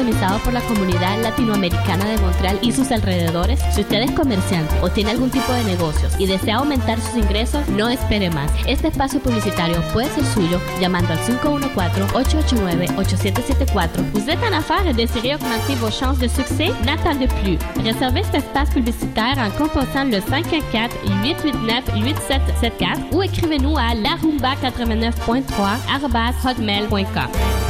customizado por la comunidad latinoamericana de Montreal y sus alrededores. Si usted es comerciante o tiene algún tipo de negocios y desea aumentar sus ingresos, no espere más. Este espacio publicitario puede ser suyo llamando al 514-889-8774. Vous êtes en affaires et désirez augmenter vos chances de succès? N'attendez plus. Réservez cet espace publicitaire en composant le 514-889-8774 ou écrivez-nous à larumba89.3 hotmail.com.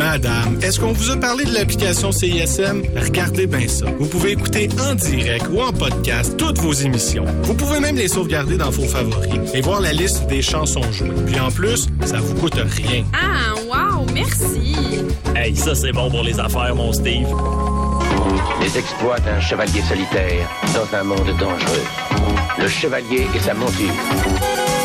Madame, est-ce qu'on vous a parlé de l'application CISM? Regardez bien ça. Vous pouvez écouter en direct ou en podcast toutes vos émissions. Vous pouvez même les sauvegarder dans vos favoris et voir la liste des chansons jouées. Puis en plus, ça vous coûte rien. Ah, wow, merci. Hey, ça c'est bon pour les affaires, mon Steve. Les exploits d'un chevalier solitaire dans un monde dangereux. Le chevalier et sa monture.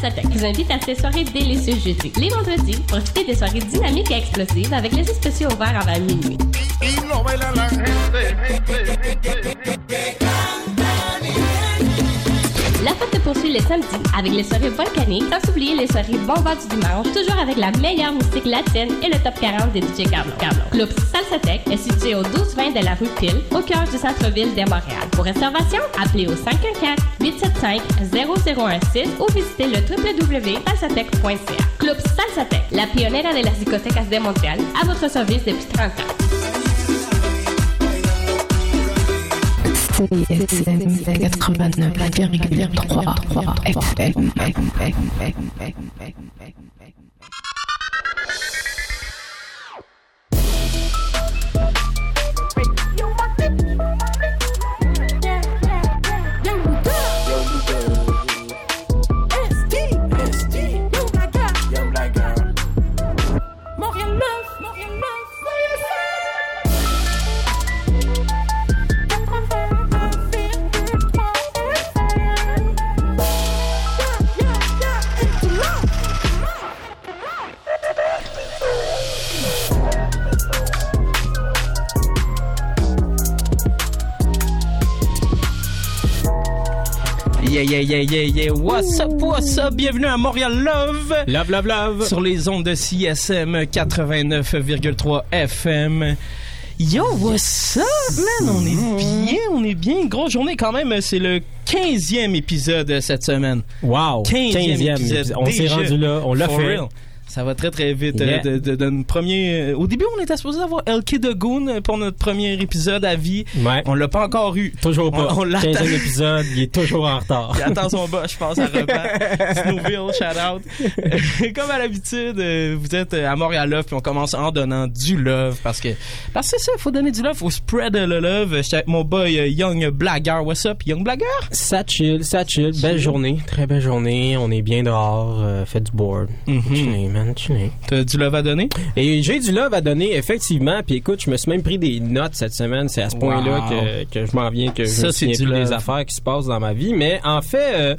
Salsatec vous invite à ses soirées délicieuses jeudi. Les vendredis, profitez des soirées dynamiques et explosives avec les spéciaux ouverts avant minuit. La fête se poursuit les samedis avec les soirées volcaniques, sans oublier les soirées bombas du dimanche, toujours avec la meilleure musique latine et le top 40 des DJ Carlo. Carlo. Club Salsatec est situé au 1220 de la rue Pile, au cœur du centre-ville de Montréal. Pour réservation, appelez au 514-875-0016 ou visitez le www.salsatec.ca. Club Salsatec, la pionnière de las discotecas de Montréal, à votre service depuis 30 ans. CISM 89,3 FM. Yeah, yeah, yeah, yeah, yeah. What's up, what's up? Bienvenue à Montréal Love. Love, love, love. Sur les ondes de CSM 89,3 FM. Yo, what's up, man? On est bien, on est bien. Grosse journée quand même. C'est le 15e épisode cette semaine. Wow. 15e, 15e épisode. On s'est rendu là. On l'a fait. real. Ça va très très vite. Yeah. euh, de, de- de premier, euh, au début, on était supposé avoir LK de Goon pour notre premier épisode à vie. Ouais. On l'a pas encore eu. Toujours pas. On, on l'attend. 15e épisode, il est toujours en retard. Il attend son je pense, à repas. Snowville, shout out. Comme à l'habitude, euh, vous êtes à Montréal Love, puis on commence en donnant du love, parce que, parce que c'est ça, faut donner du love, faut spread le love. J'étais avec mon boy Young Blagger. What's up, Young Blagger? Ça chill, ça chill. Belle journée. Très belle journée. On est bien dehors. euh, fait du board. Mhm. Chillé, man. Chillé. T'as du love à donner? Et j'ai du love à donner, effectivement. Puis écoute, je me suis même pris des notes cette semaine. C'est à ce point-là que, que je m'en viens, que je Ça, me souviens du plus des affaires qui se passent dans ma vie. Mais en fait... euh,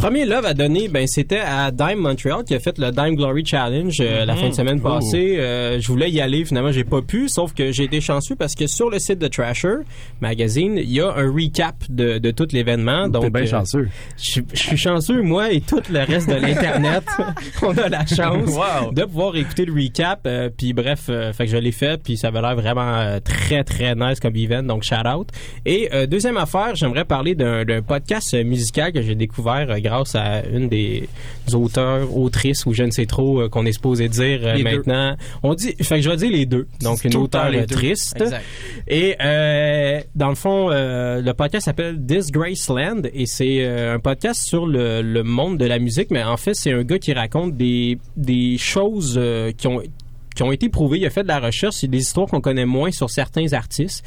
Premier love à donner, ben c'était à Dime Montreal qui a fait le Dime Glory Challenge euh, la fin de semaine passée. Euh, je voulais y aller, finalement j'ai pas pu, sauf que j'ai été chanceux parce que sur le site de Trasher Magazine, il y a un recap de, de tout l'événement. Donc T'es bien euh, chanceux. je, je suis chanceux, moi et tout le reste de l'internet. on a la chance Wow. de pouvoir écouter le recap. euh, puis bref, euh, fait que je l'ai fait, puis ça avait l'air vraiment euh, très très nice comme event. Donc shout out. Et euh, deuxième affaire, j'aimerais parler d'un podcast musical que j'ai découvert euh, grâce à une des auteurs, autrices ou je ne sais trop euh, qu'on est supposé dire euh, deux. maintenant. On dit, fait que je vais dire les deux. Donc une auteure euh, deux. triste. Exact. Et euh, dans le fond, euh, le podcast s'appelle Disgraceland et c'est euh, un podcast sur le, le monde de la musique, mais en fait, c'est un gars qui raconte des, des choses euh, qui ont qui ont été prouvées. Il a fait de la recherche sur des histoires qu'on connaît moins sur certains artistes.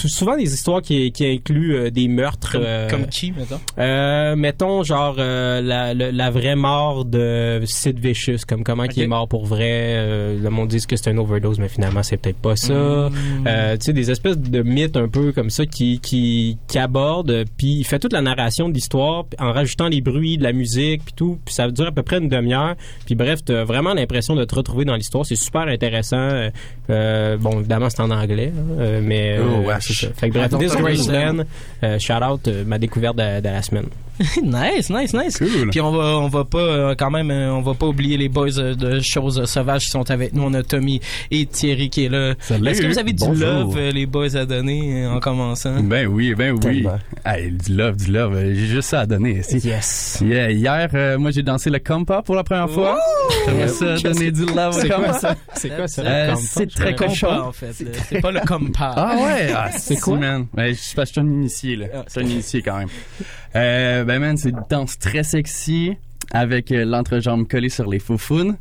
Tout, souvent des histoires qui, qui incluent euh, des meurtres. Comme, euh, comme qui, mettons? euh, mettons genre euh, la, la, la vraie mort de Sid Vicious, comme comment il est mort pour vrai. Euh, le monde dit que c'est une overdose, mais finalement c'est peut-être pas ça. Mm. Euh, tu sais des espèces de mythes un peu comme ça qui qui qui abordent, puis il fait toute la narration de l'histoire en rajoutant les bruits, de la musique, puis tout. Puis ça dure à peu près une demi-heure. Puis bref, t'as vraiment l'impression de te retrouver dans l'histoire. C'est super intéressant. Bon, évidemment c'est en anglais, hein, euh, mais euh, Oh. C'est ça. Fait que bref, don't This. Graceland, euh, shout out euh, ma découverte de, de la semaine. nice, nice, nice. Cool. Puis on va, on va pas euh, quand même, euh, on va pas oublier les boys euh, de choses euh, sauvages qui sont avec nous. On a Tommy et Thierry qui est là. Salut. Est-ce que vous avez du Bonjour. love, euh, les boys, à donner euh, en commençant? Ben oui, ben oui. Hey, du love, du love. euh, J'ai juste ça à donner. ici. Yes. Yeah, hier, euh, moi, j'ai dansé le compa pour la première fois. J'aimerais ça donner du love au C'est quoi compa. ça? C'est quoi ça? Euh, très Compas, en fait. C'est pas le compas. Ah ouais? Ah, C'est quoi? man? Ouais, je je suis un initié, là. Ah. Je suis un initié quand même. Euh, ben man, c'est une danse très sexy avec euh, l'entrejambe collée sur les foufounes.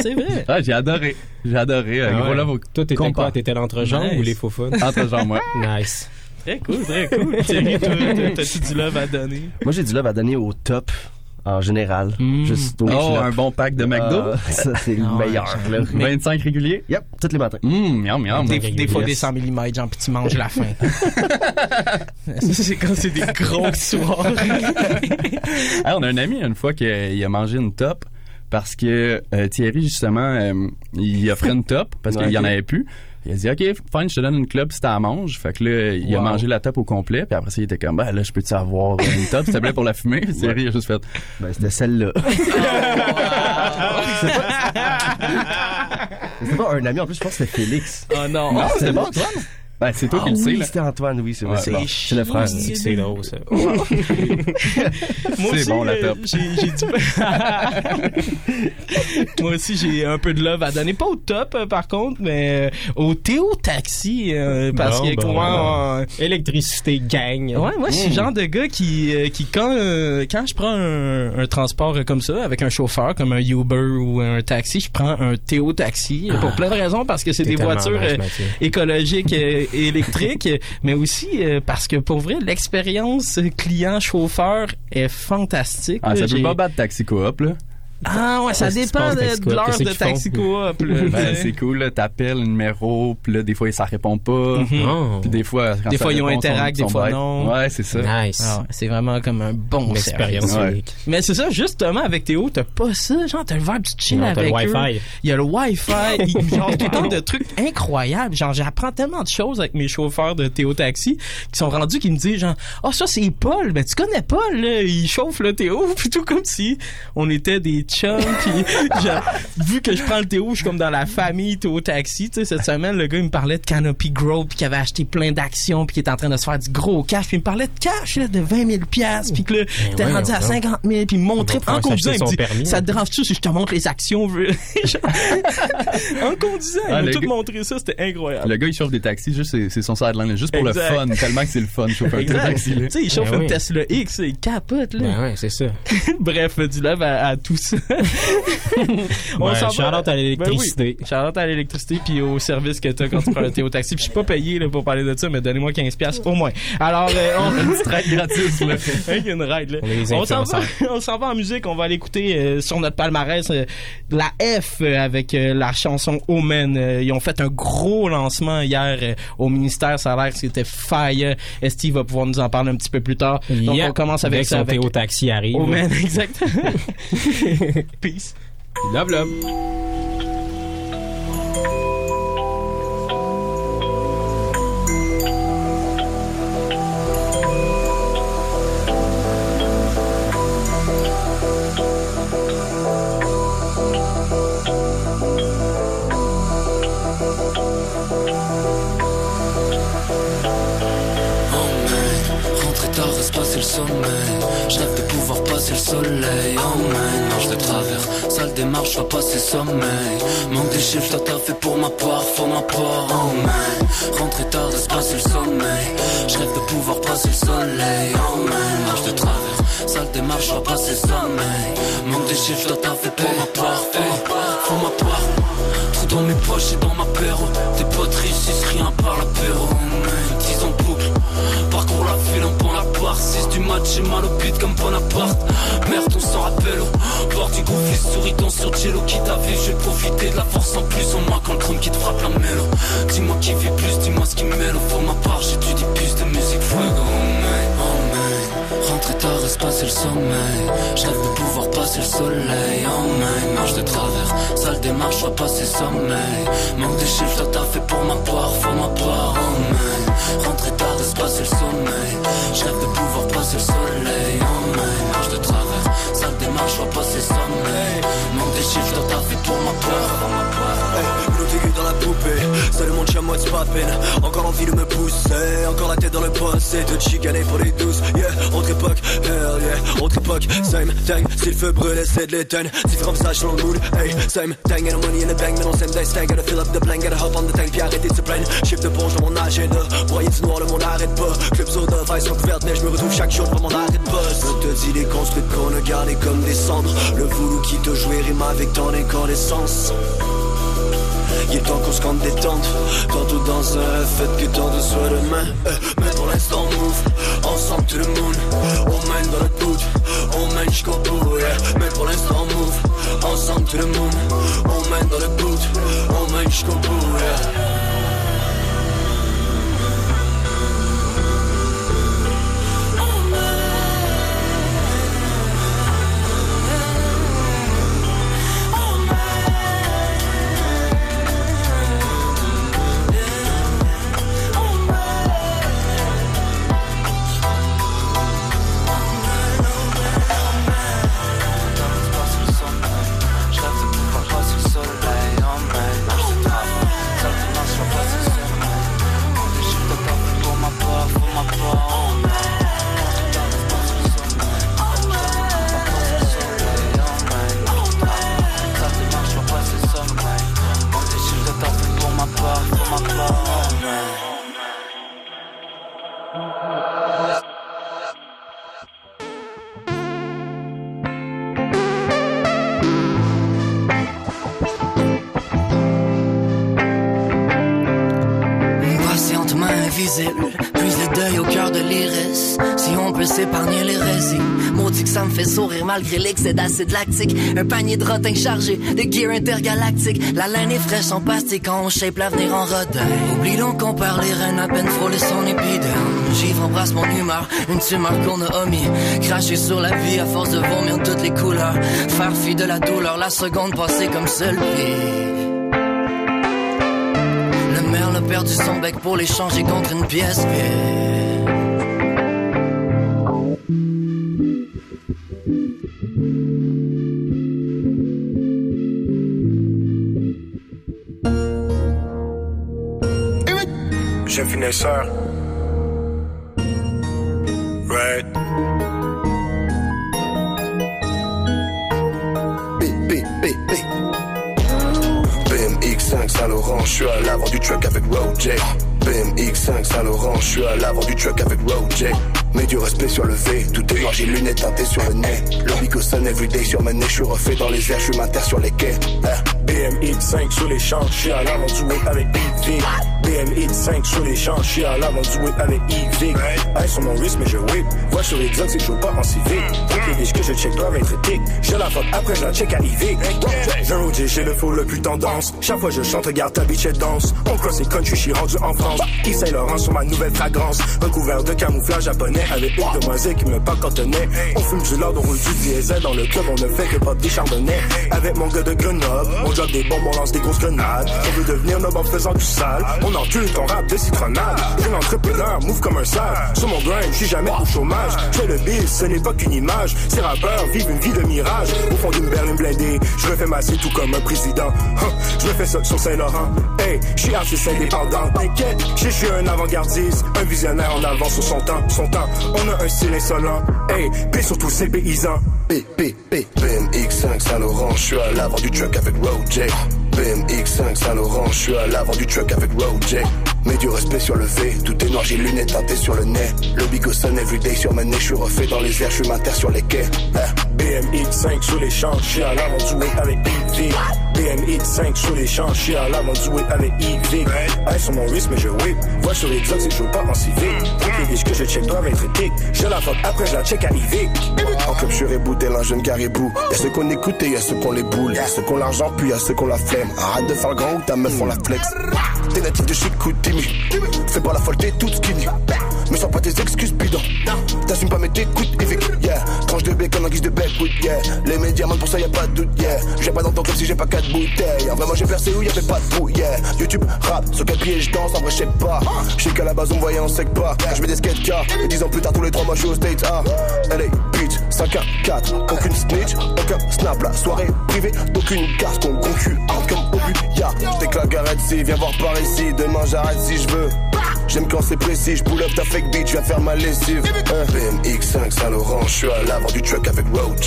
C'est vrai. Ah, j'ai adoré. J'ai adoré. Euh, Ah gros ouais. love au Toi, t'étais compas. quoi? T'étais l'entrejambe Nice. ou les faufounes? Entrejambe, ouais. nice. Très cool, très cool. Thierry, toi, t'as- t'as-tu du love à donner? Moi, j'ai du love à donner au top, en général. Mm. Juste au Oh, un bon pack de McDo. Ah, ça, c'est le Ah meilleur, j'aime. là. Mais- 25 réguliers? Yep, tous les matins. Hum, miam, miam. Des, des fois des 100 mm, genre, puis tu manges la faim. C'est quand c'est des gros soirs. Ah, on a un ami une fois qui a, mangé une top parce que euh, Thierry justement euh, il offrait une top parce Ouais, qu'il y en avait plus. Il a dit OK, fine, je te donne une club si t'en manges. Fait que là, il a mangé la top au complet, puis après ça il était comme ben là je peux-tu avoir une top s'il te plaît pour la fumer. Puis Thierry a juste fait Ben, c'était celle-là. C'était pas un ami, en plus, je pense que c'était Félix. Oh non. Non, c'est bon Antoine? Ben c'est toi Ah qui le sais oui, là. c'était Antoine, oui, c'est vrai. Ouais, c'est bon. bon. C'est le frère. C'est drôle, ça. Moi C'est aussi, bon, la euh, top. J'ai, j'ai du... Moi aussi, j'ai un peu de love à donner. Pas au top, euh, par contre, mais euh, au Théo Taxi. euh, parce Bon, que, bon, moi, euh, Électricité gang. Ouais, moi, je suis le Mm. genre de gars qui, euh, qui quand, euh, quand je prends un, un transport euh, comme ça, avec un chauffeur, comme un Uber ou un taxi, je prends un Théo Taxi euh, pour plein de raisons, parce que c'est des voitures euh, écologiques et électriques, mais aussi euh, parce que pour vrai, l'expérience client-chauffeur est fantastique. Ah, là. ça peut pas battre Taxi Coop là. Ah ouais, ça dépend de, l'heure de taxi coop. là, Ben tu c'est cool là, t'appelles le numéro, puis là des fois ça répond pas. Mhm. Oh. Puis des fois quand Des ça fois, ils ont interact, des fois bêtes. non. Ouais, c'est ça. Nice. Ah ouais, c'est vraiment comme un bon Une expérience. Ouais. Mais c'est ça, justement, avec Théo, t'as pas ça. Genre, t'as le verbe du chill Non, avec le eux. Wi-Fi. Il y a le Wi-Fi. il- genre, tout le temps de trucs incroyables. Genre, j'apprends tellement de choses avec mes chauffeurs de Théo Taxi qui sont rendus qui me disent genre, oh, ça, c'est Paul. Ben, tu connais Paul, là. Il chauffe le Théo. Puis tout comme si on était des chums. Puis, vu que je prends le Théo, je suis comme dans la famille Théo Taxi. Tu sais, cette semaine, le gars, il me parlait de Canopy Growth puis qu'il avait acheté plein d'actions puis qu'il était en train de se faire du gros cash. Puis il me parlait de cash, là, de 20 000 piastres. Puis que là, t'es ouais, rendu à ouais. 50 000. Puis il me montrait, Il en conduisant, il me dit, permis, ça te dérange-tu si je te montre les actions? en conduisant, il Ah, m'a le tout gars- montré ça, c'était incroyable. Le gars, il chauffe des taxis, juste, c'est, son sideline, juste pour Exact. le fun, tellement que c'est le fun, de chauffer un taxi, là. Tu sais, il chauffe Ben une oui. Tesla X, il capote, là. Ben ouais, c'est ça. Bref, du love à, à tout ça. Ouais, s'en shout-out à l'électricité. Ben oui. Shout-out à l'électricité puis au service que t'as quand tu prends un Théo Taxi. Puis je suis pas payé là, pour parler de ça, mais donnez-moi 15 pièces au moins. Alors, euh, on Une petite ride gratis, là. Avec une ride, là. On On s'en va, on s'en va en musique. On va aller écouter euh, sur notre palmarès euh, la F euh, avec euh, la chanson Omen. Euh, ils ont fait un gros lancement hier euh, au ministère. Ça a l'air que c'était fire. Steve va pouvoir nous en parler un petit peu plus tard. Donc Yeah. on commence avec que ça. Avec Théo Taxi arrive. Omen, exactement. Peace. Love, love. Sommeil. Passer le soleil. Oh man, marche de travers. Sale démarche, va passer sommeil. Manque des chiffres, t'as fait pour ma part, faut ma part. Oh man, rentrer tard, reste passer le sommeil. Je rêve de pouvoir passer le soleil. Oh man, marche de travers. Sale démarche, va passer sommeil. Manque des chiffres, t'as fait pour ma part. Hey, faut ma part. Tout dans mes poches et dans ma paire. Tes potes réussissent rien par l'apéro. Man, 10 en boucle. Parcours la ville en part. 6 du match, j'ai mal au pit comme Bonaparte. Merde, on s'en rappelle. Au bord du gouffre, les souris tombent sur Jello qui t'a. Je vais profiter de la force en plus en moi quand le chrome qui te frappe la mélo. Dis-moi qui vit plus, dis-moi ce qui mêle. Faut ma part, j'étudie plus de musique fuego. Oh Rentrer tard, reste passer le sommeil. Je rêve de pouvoir passer le soleil. Oh man, marche de travers. Sale démarche, je passer sommeil. Manque de chiffres, toi t'as fait pour ma part, faut ma part. Oh man, rentrer tard, reste passer le sommeil. Je rêve de pouvoir passer le soleil. Oh man, marche de travers. Sale démarche, je passer sommeil. Manque de chiffres, toi t'as fait pour ma part, pour ma part. Hey, dans la poupée, seul monde chez moi c'est pas peine Encore envie de me pousser, encore la tête dans le poste de chicaner pour les douces, yeah Autre hell yeah, autre époque. Same thing, si le feu brûle c'est de l'éteindre Différent ça change le mood, hey Same thing, and the money in the bank Mais non same day stank, gotta fill up the blank Gotta hop on the tank, puis arrêter de se plaindre. Shift de ponge dans mon agenda. Broyer du noir, le monde arrête pas. Club soda, vice sont couvertes Mais je me retrouve chaque jour pour mon arrêt de boss Je te dis les construites qu'on a gardées comme des cendres. Le voulou qui te jouait rime avec ton incandescence. Il est temps qu'on se compte détente. Tantôt dans un fait que tant de soit demain. Euh, Mais pour l'instant move. Ensemble to the moon to the moon On mène dans le doute On mène jusqu'au bout yeah. Malgré l'excès d'acide lactique. Un panier de rotin chargé, de gear intergalactique. La laine est fraîche en plastique, on shape l'avenir en rodin. Oublie donc qu'on perd les reines à peine frôler son épiderme. Givre embrasse mon humeur, une tumeur qu'on a omis. Cracher sur la vie à force de vomir toutes les couleurs. Faire fi de la douleur, la seconde passée comme seul pire. Le merle a perdu son bec pour l'échanger contre une pièce vide. Finesseur. Right. B, B, B, B. BMX5 Saint-Laurent, je suis à l'avant du truck avec Roger. BMX5 Saint-Laurent, je suis à l'avant du truck avec Roger. Mets du respect sur le V, tout est noir, j'ai lunettes teintées sur le nez. Le bigo sonne everyday sur ma nez, je suis refait dans les airs, je suis ma terre sur les quais. Hein? BMX5 sur les champs, je suis à l'avant du whip avec EV. BMX5 sur les champs, je suis à l'avant du whip avec EV. Hey, sur mon wrist, mais je whip. Vois sur les drugs, c'est chaud pas en civique. Toutes les que je check doivent être tic. Je la fuck après, je la check à IV. J'ai Roger, j'ai le flow le plus tendance. Chaque fois je chante, regarde ta bitch, elle danse. On cross les country, je suis rendu en France. Yves Saint Laurent sur ma nouvelle fragrance? Recouvert de camouflage japonais avec une demoiselle qui me pas cantonné. On fume du lard, on roule du diesel. Dans le club, on ne fait que pas des chardonnays. Avec mon gars de Grenoble, on drop des bombes, on lance des grosses grenades. On veut devenir noble en faisant du sale. Encule ton rap de citronnade. Jeune entrepreneur, move comme un sale. Sur mon grind, je suis jamais au chômage. Je fais le biz, ce n'est pas qu'une image. Ces rappeurs vivent une vie de mirage. Au fond d'une berline blindée, je refais masser tout comme un président. Je me fais ça sur Saint-Laurent. Hey, je suis artiste indépendant. T'inquiète, je suis un avant-gardiste. Un visionnaire en avance sur son temps. Son temps, on a un style insolent. Hey, sur tous ces paysans. B, B, B. BMX5 Saint-Laurent, je suis à l'avant du truck avec BMX 5 Saint Laurent, je suis à l'avant du truck avec Road J. Mais du respect sur le V, tout est noir, j'ai lunettes teintées sur le nez. Le bigot everyday sur ma nez, je suis refait dans les airs, je suis sur les quais. Hein? BMX 5 sous les champs, je suis à l'avant du avec Big BMX5 sur les champs, je suis en avec Yvick. Hey, sur mon wrist, mais je whip. Vois sur les drugs, c'est que je pas en civique. Mm, ok, que je check doivent être tic. Je la fuck, après je la check à Yvick. En club, je suis rebooté, la jeune caribou. Y'a ceux qu'on écoute et y'a ceux qu'on les boule. Y'a ceux qu'on l'argent, puis y'a ceux qu'on la flemme. Arrête de faire le grand ou ta meuf, on la flex. T'es natif de chez Koutimi. Fais pas la folle, t'es toute skinny. Mais sors pas tes excuses bidons. T'assumes pas, mais t'écoutes, Evic, yeah. Tranche de bacon en guise de backwood, yeah. Les médias mentent pour ça, y'a pas de doute, yeah. J'ai pas ton club si j'ai pas quatre bouteilles. En vrai, moi j'ai percé où y'avait pas de trou, yeah. YouTube, rap, sur quel pied je danse, en vrai, je pas. Je sais qu'à la base, on me voyait, on sait que pas. Je mets des skate cars, et dix ans plus tard, tous les trois mois, je suis au States, ah. LA, bitch, 5 à 4, aucune snitch, aucun snap, la soirée privée, d'aucune casse, qu'on concurrente comme au. T'éclates, arrête si, viens voir par ici, demain j'arrête si je veux. J'aime quand c'est précis, je up ta fake bitch, viens faire ma lessive. Hein? BMX 5 Saint Laurent, je suis à l'avant du truck avec Road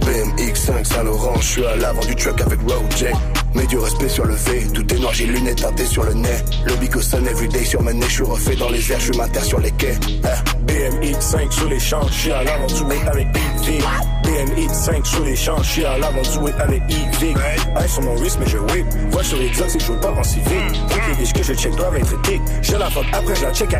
BMX 5 Saint Laurent, je suis à l'avant du truck avec Road Mets du respect sur le V, tout est noir, j'ai lunettes teintées sur le nez. Le bigo sun everyday sur ma nez, je suis refait dans les airs, je suis terre sur les quais. Hein. BMX 5 sur les champs, je suis à l'avant avec Yvick. BMX 5 sur les champs, je suis à l'avant avec Yvick. Hey, sur mon wrist, mais je whip. Vois sur les c'est je pas en civique. Toutes les biches que je check doivent être éthiques. Je la fuck, après je la check à.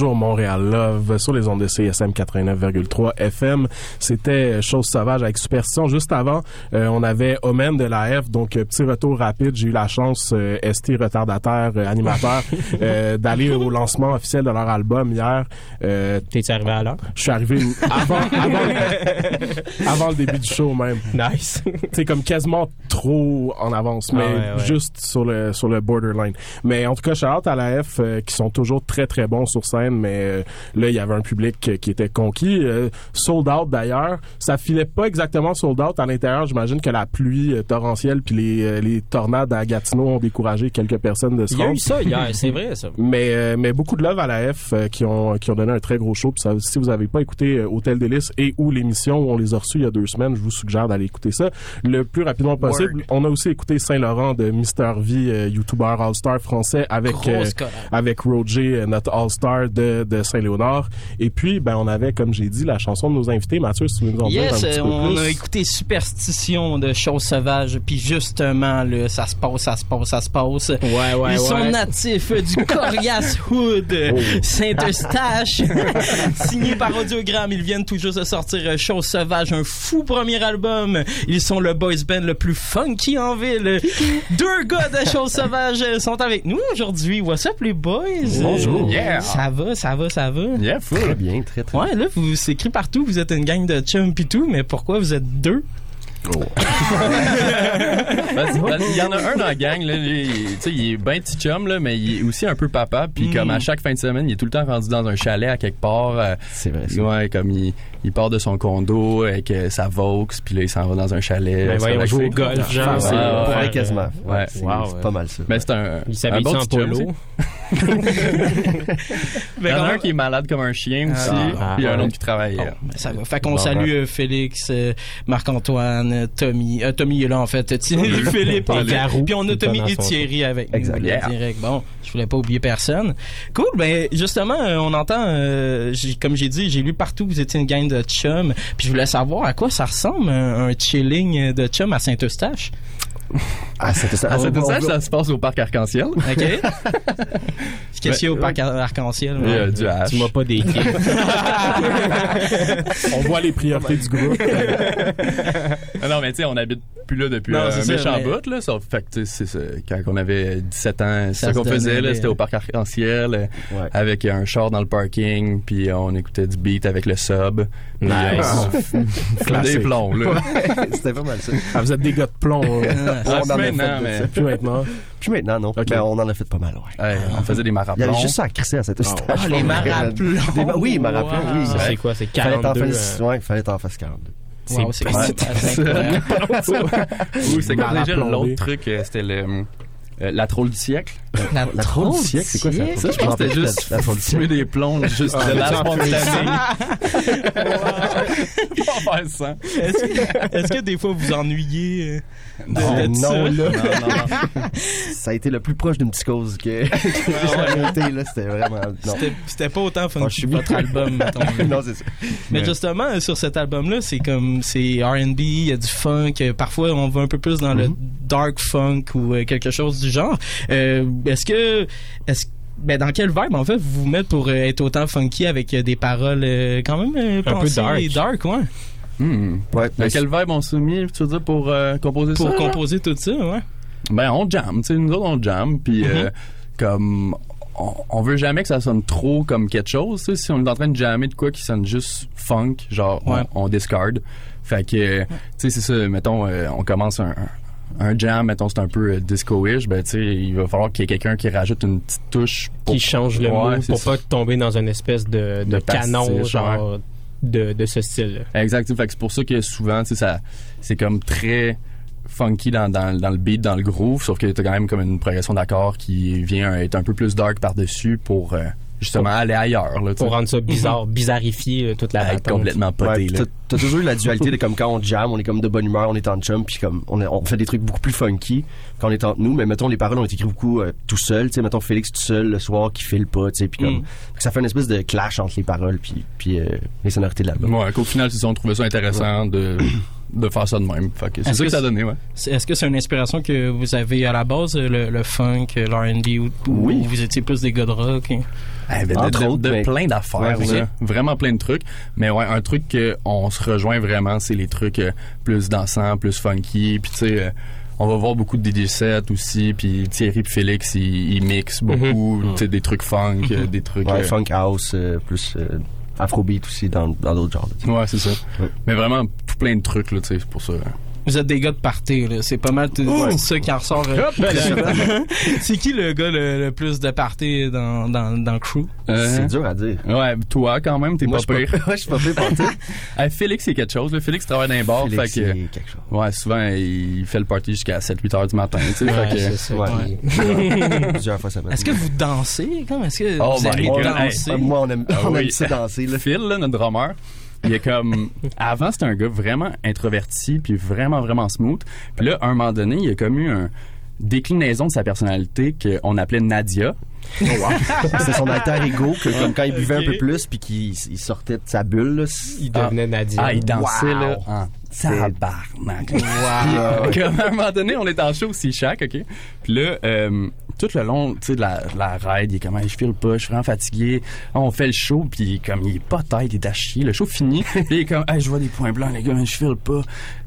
Toujours Montréal Love sur les ondes de CSM 89,3 FM. C'était Chose Sauvage avec Superstition. Juste avant, euh, on avait Omen de la F, donc euh, petit retour rapide. J'ai eu la chance, euh, ST retardataire, euh, animateur, d'aller au lancement officiel de leur album hier. T'es-tu arrivé à l'heure? Je suis arrivé avant, avant, avant le début du show même. Nice. C'est comme quasiment trop en avance, mais Ah ouais, ouais. juste sur le sur le borderline. Mais en tout cas, shout out à la F euh, qui sont toujours très très bons sur scène, mais euh, là il y avait un public euh, qui était conquis, euh, sold out d'ailleurs. Ça filait pas exactement sold out à l'intérieur. J'imagine que la pluie euh, torrentielle puis les euh, les tornades à Gatineau ont découragé quelques personnes de se Il y a eu ça hier, c'est vrai ça. Mais euh, mais beaucoup de love à la F euh, qui ont qui ont donné un très gros show. Puis ça, si vous avez pas écouté Hôtel Délice et ou l'émission où on les a reçus il y a deux semaines, je vous suggère d'aller écouter ça le plus rapidement possible. On a aussi écouté Saint Laurent de Mister V, euh, YouTuber All Star français avec euh, collab. avec Roger, euh, notre All Star de de Saint Léonard. Et puis ben on avait comme j'ai dit la chanson de nos invités. Mathieu, si tu veux nous en dire un Yes, petit euh, peu on plus. a écouté Superstition de Choses Sauvages, puis justement, là, ça se passe, ça se passe, ça se passe. Ouais, ouais, Ils sont natifs du Corias Hood, euh, Saint-Eustache, signé par Audiogramme. Ils viennent tout juste de sortir euh, Choses Sauvages, un fou premier album. Ils sont le boys band le plus funky en ville. Deux gars de Choses Sauvages sont avec nous aujourd'hui. What's up les boys? Bonjour. Yeah. Ça va, ça va, ça va? Yeah, Très bien, très très Ouais, là, vous, c'est écrit partout, vous êtes une gang de chums pis tout, mais pourquoi vous êtes deux? Parce qu'il y en a un dans la gang, là, lui, il- tu sais, il est ben petit chum, là, mais il est aussi un peu papa. Puis Mm. comme à chaque fin de semaine, il est tout le temps rendu dans un chalet à quelque part. euh, C'est vrai. ouais, comme il, il part de son condo avec euh, sa Vaux, puis là, il s'en va dans un chalet. Ben voyons, va jouer au golf, genre, Ouais, c'est- ouais, Pour ouais. quasiment. Ouais. c'est Wow, ouais. pas mal ça. Mais c'est un, Il un s'habille bon en polo. Il y en a un qui est malade comme un chien aussi, Ah, puis il y a un ouais. autre qui travaille. Euh, ben, ça va. Fait qu'on Bon, salue ouais. euh, Félix, euh, Marc-Antoine, Tommy. Euh, Tommy est là, en fait. Thierry, Philippe. Et et- Garou. Puis on a Tommy et Thierry avec nous. Direct. Bon, je voulais pas oublier personne. Cool. Ben, justement, on entend, comme j'ai dit, j'ai lu partout que vous étiez une gang de chums. Puis je voulais savoir à quoi ça ressemble un, un chilling de chum à Saint-Eustache. Ah, c'était ça. À On- cet on- étage, ça se passe au parc Arc-en-Ciel. OK? Qu'est-ce qu'il y a au parc Ar- Arc-en-Ciel? Du. Tu m'as pas décrit. On voit les priorités du groupe. Ah non, mais tu sais, on habite plus là depuis Non, euh, c'est un ça, méchant mais- bout, là. Ça fait que, tu sais, c'est ça, quand on avait 17 ans, c'est Ça ça qu'on faisait, là. C'était au parc Arc-en-Ciel, euh, Ouais. avec un char dans le parking, puis on écoutait du beat avec le sub. Puis, Nice. euh, on f- Classique. des plombs, là. C'était pas mal ça. Ah, vous êtes des gars de plomb. hein. Ah, on en a fait maintenant, de mais ça. Plus maintenant. Puis maintenant, non. Ok. Mais on en a fait pas mal, ouais. ouais, on faisait des Il y maraplons. avait juste ça à crisser à cette stage. Ah, les maraplons. Oui, maraplons, oui. Ça, c'est quoi? C'est Fallait t'en 42. faire- euh, Ouais, fallait t'en faire 42. Wow, c'est pas- c'est c'est comme déjà l'autre truc, euh, c'était le, euh, la troll du siècle. La, La siècle, c'est quoi ça? Ça, je pense que c'était juste La fumer des plombs, juste de la spontanée. On va faire ça. Est-ce que, est-ce que des fois vous ennuyez euh, de, Non, non, là. Non, non, non. Ça a été le plus proche d'une psychose que que j'ai là. C'était vraiment. C'était, pas autant Ah, je funky suis que votre album, mettons. non, c'est ça. Mais justement, euh, sur cet album-là, c'est comme, c'est R&B, il y a du funk, euh, parfois on va un peu plus dans le Mhm. dark funk ou euh, quelque chose du genre. Euh, est-ce que, est-ce ben dans quel vibe en fait vous vous mettez pour euh, être autant funky avec euh, des paroles euh, quand même euh, peu dark. et dark ouais Hmm. Ouais, mais quel vibe on s'est mis, tu veux dire, pour euh, composer pour ça? là? composer tout ça ouais Ben, on jam, tu sais, nous autres, on jam, puis euh, Mhm. comme... On, on veut jamais que ça sonne trop comme quelque chose, tu sais, si on est en train de jammer de quoi qui sonne juste funk, genre, on- Ouais. on, discard. Fait que, tu sais, c'est ça, mettons, euh, on commence un... un jam, mettons, c'est un peu euh, disco-ish, ben, tu sais, il va falloir qu'il y ait quelqu'un qui rajoute une petite touche pour qui change le Ouais, mot pour ça. pas tomber dans une espèce de, de De canon genre de, de ce style. Exact. Fait que c'est pour ça que souvent, tu sais, ça, c'est comme très funky dans, dans, dans le beat, dans le groove, sauf que t'as quand même comme une progression d'accords qui vient être un peu plus dark par-dessus pour euh, justement aller ailleurs. Là, tu sais. Pour rendre ça bizarre, bizarrifier euh, toute la patente. complètement poté. Ouais, là. t'as- T'as toujours eu la dualité de comme quand on jam, on est comme de bonne humeur, on est en chum, puis comme on, est- on fait des trucs beaucoup plus funky quand on est entre nous. Mais mettons les paroles ont été écrites beaucoup euh, tout seul, tu sais, mettons Félix tout seul le soir qui file pas, tu sais, puis comme Mm. ça fait une espèce de clash entre les paroles puis puis euh, les sonorités de l'album. Ouais, qu'au final, c'est ça, on trouvait ça intéressant de de faire ça de même. Fait que c'est Est-ce ça que, que ça a c'est- donné, ouais. Est-ce que c'est une inspiration que vous avez à la base, le, le funk, l'R&B, ou, ou vous étiez plus des gars de rock? et- Eh ben, de, Entre de- autres, de mais- plein d'affaires, Ouais, vraiment plein de trucs. Mais ouais, un truc qu'on se rejoint vraiment, c'est les trucs euh, plus dansants, plus funky. Puis tu sais, euh, on va voir beaucoup de DJ sets aussi. Puis Thierry puis Félix, ils, ils mixent beaucoup, tu sais, des trucs funk, euh, des trucs. Ouais, euh, funk house, euh, plus euh, afrobeat aussi dans dans d'autres genres. Ouais, c'est ça. Mais vraiment plein de trucs là, tu sais, c'est pour ça. Vous êtes des gars de party, là. C'est pas mal tout ça qui en ressort. euh, Hop, ben là. souvent. c'est qui le gars le, le plus de party dans, dans, dans le crew? Euh, dur à dire. Ouais, toi quand même, t'es Moi, pas pire. ouais, je suis pas pire toi. Hey, Félix, c'est quelque chose. là. Félix travaille dans un bar. Félix, fait que, c'est quelque chose. Ouais, souvent, il fait le party jusqu'à 7-8 heures du matin. Tu sais, Ouais, fait que, c'est ça, ouais. ouais. Plusieurs fois semaine. Est-ce que vous dansez? Comme, est-ce que Oh vous danser? Hey. Moi, on aime, Ah on oui. aime ça danser. Là. Phil, là, notre drummer, il est comme... Avant, c'était un gars vraiment introverti, puis vraiment, vraiment smooth. Puis là, à un moment donné, il a comme eu un déclinaison de sa personnalité qu'on appelait Nadia. C'est son alter ego que comme quand il buvait un peu plus puis qu'il il sortait de sa bulle, là, Il devenait Nadia. Ah, il dansait Wow. là en tabarnak. Wow. Puis, comme à un moment donné, on est en show aussi chaque, OK? Puis là, euh, tout le long, tu sais, de la, de la ride, il est comme, je file pas, je suis vraiment fatigué. On fait le show, puis comme, il est pas tête, il est à chier. Le show finit, puis il est comme, hey, je vois des points blancs, les gars, mais je file pas.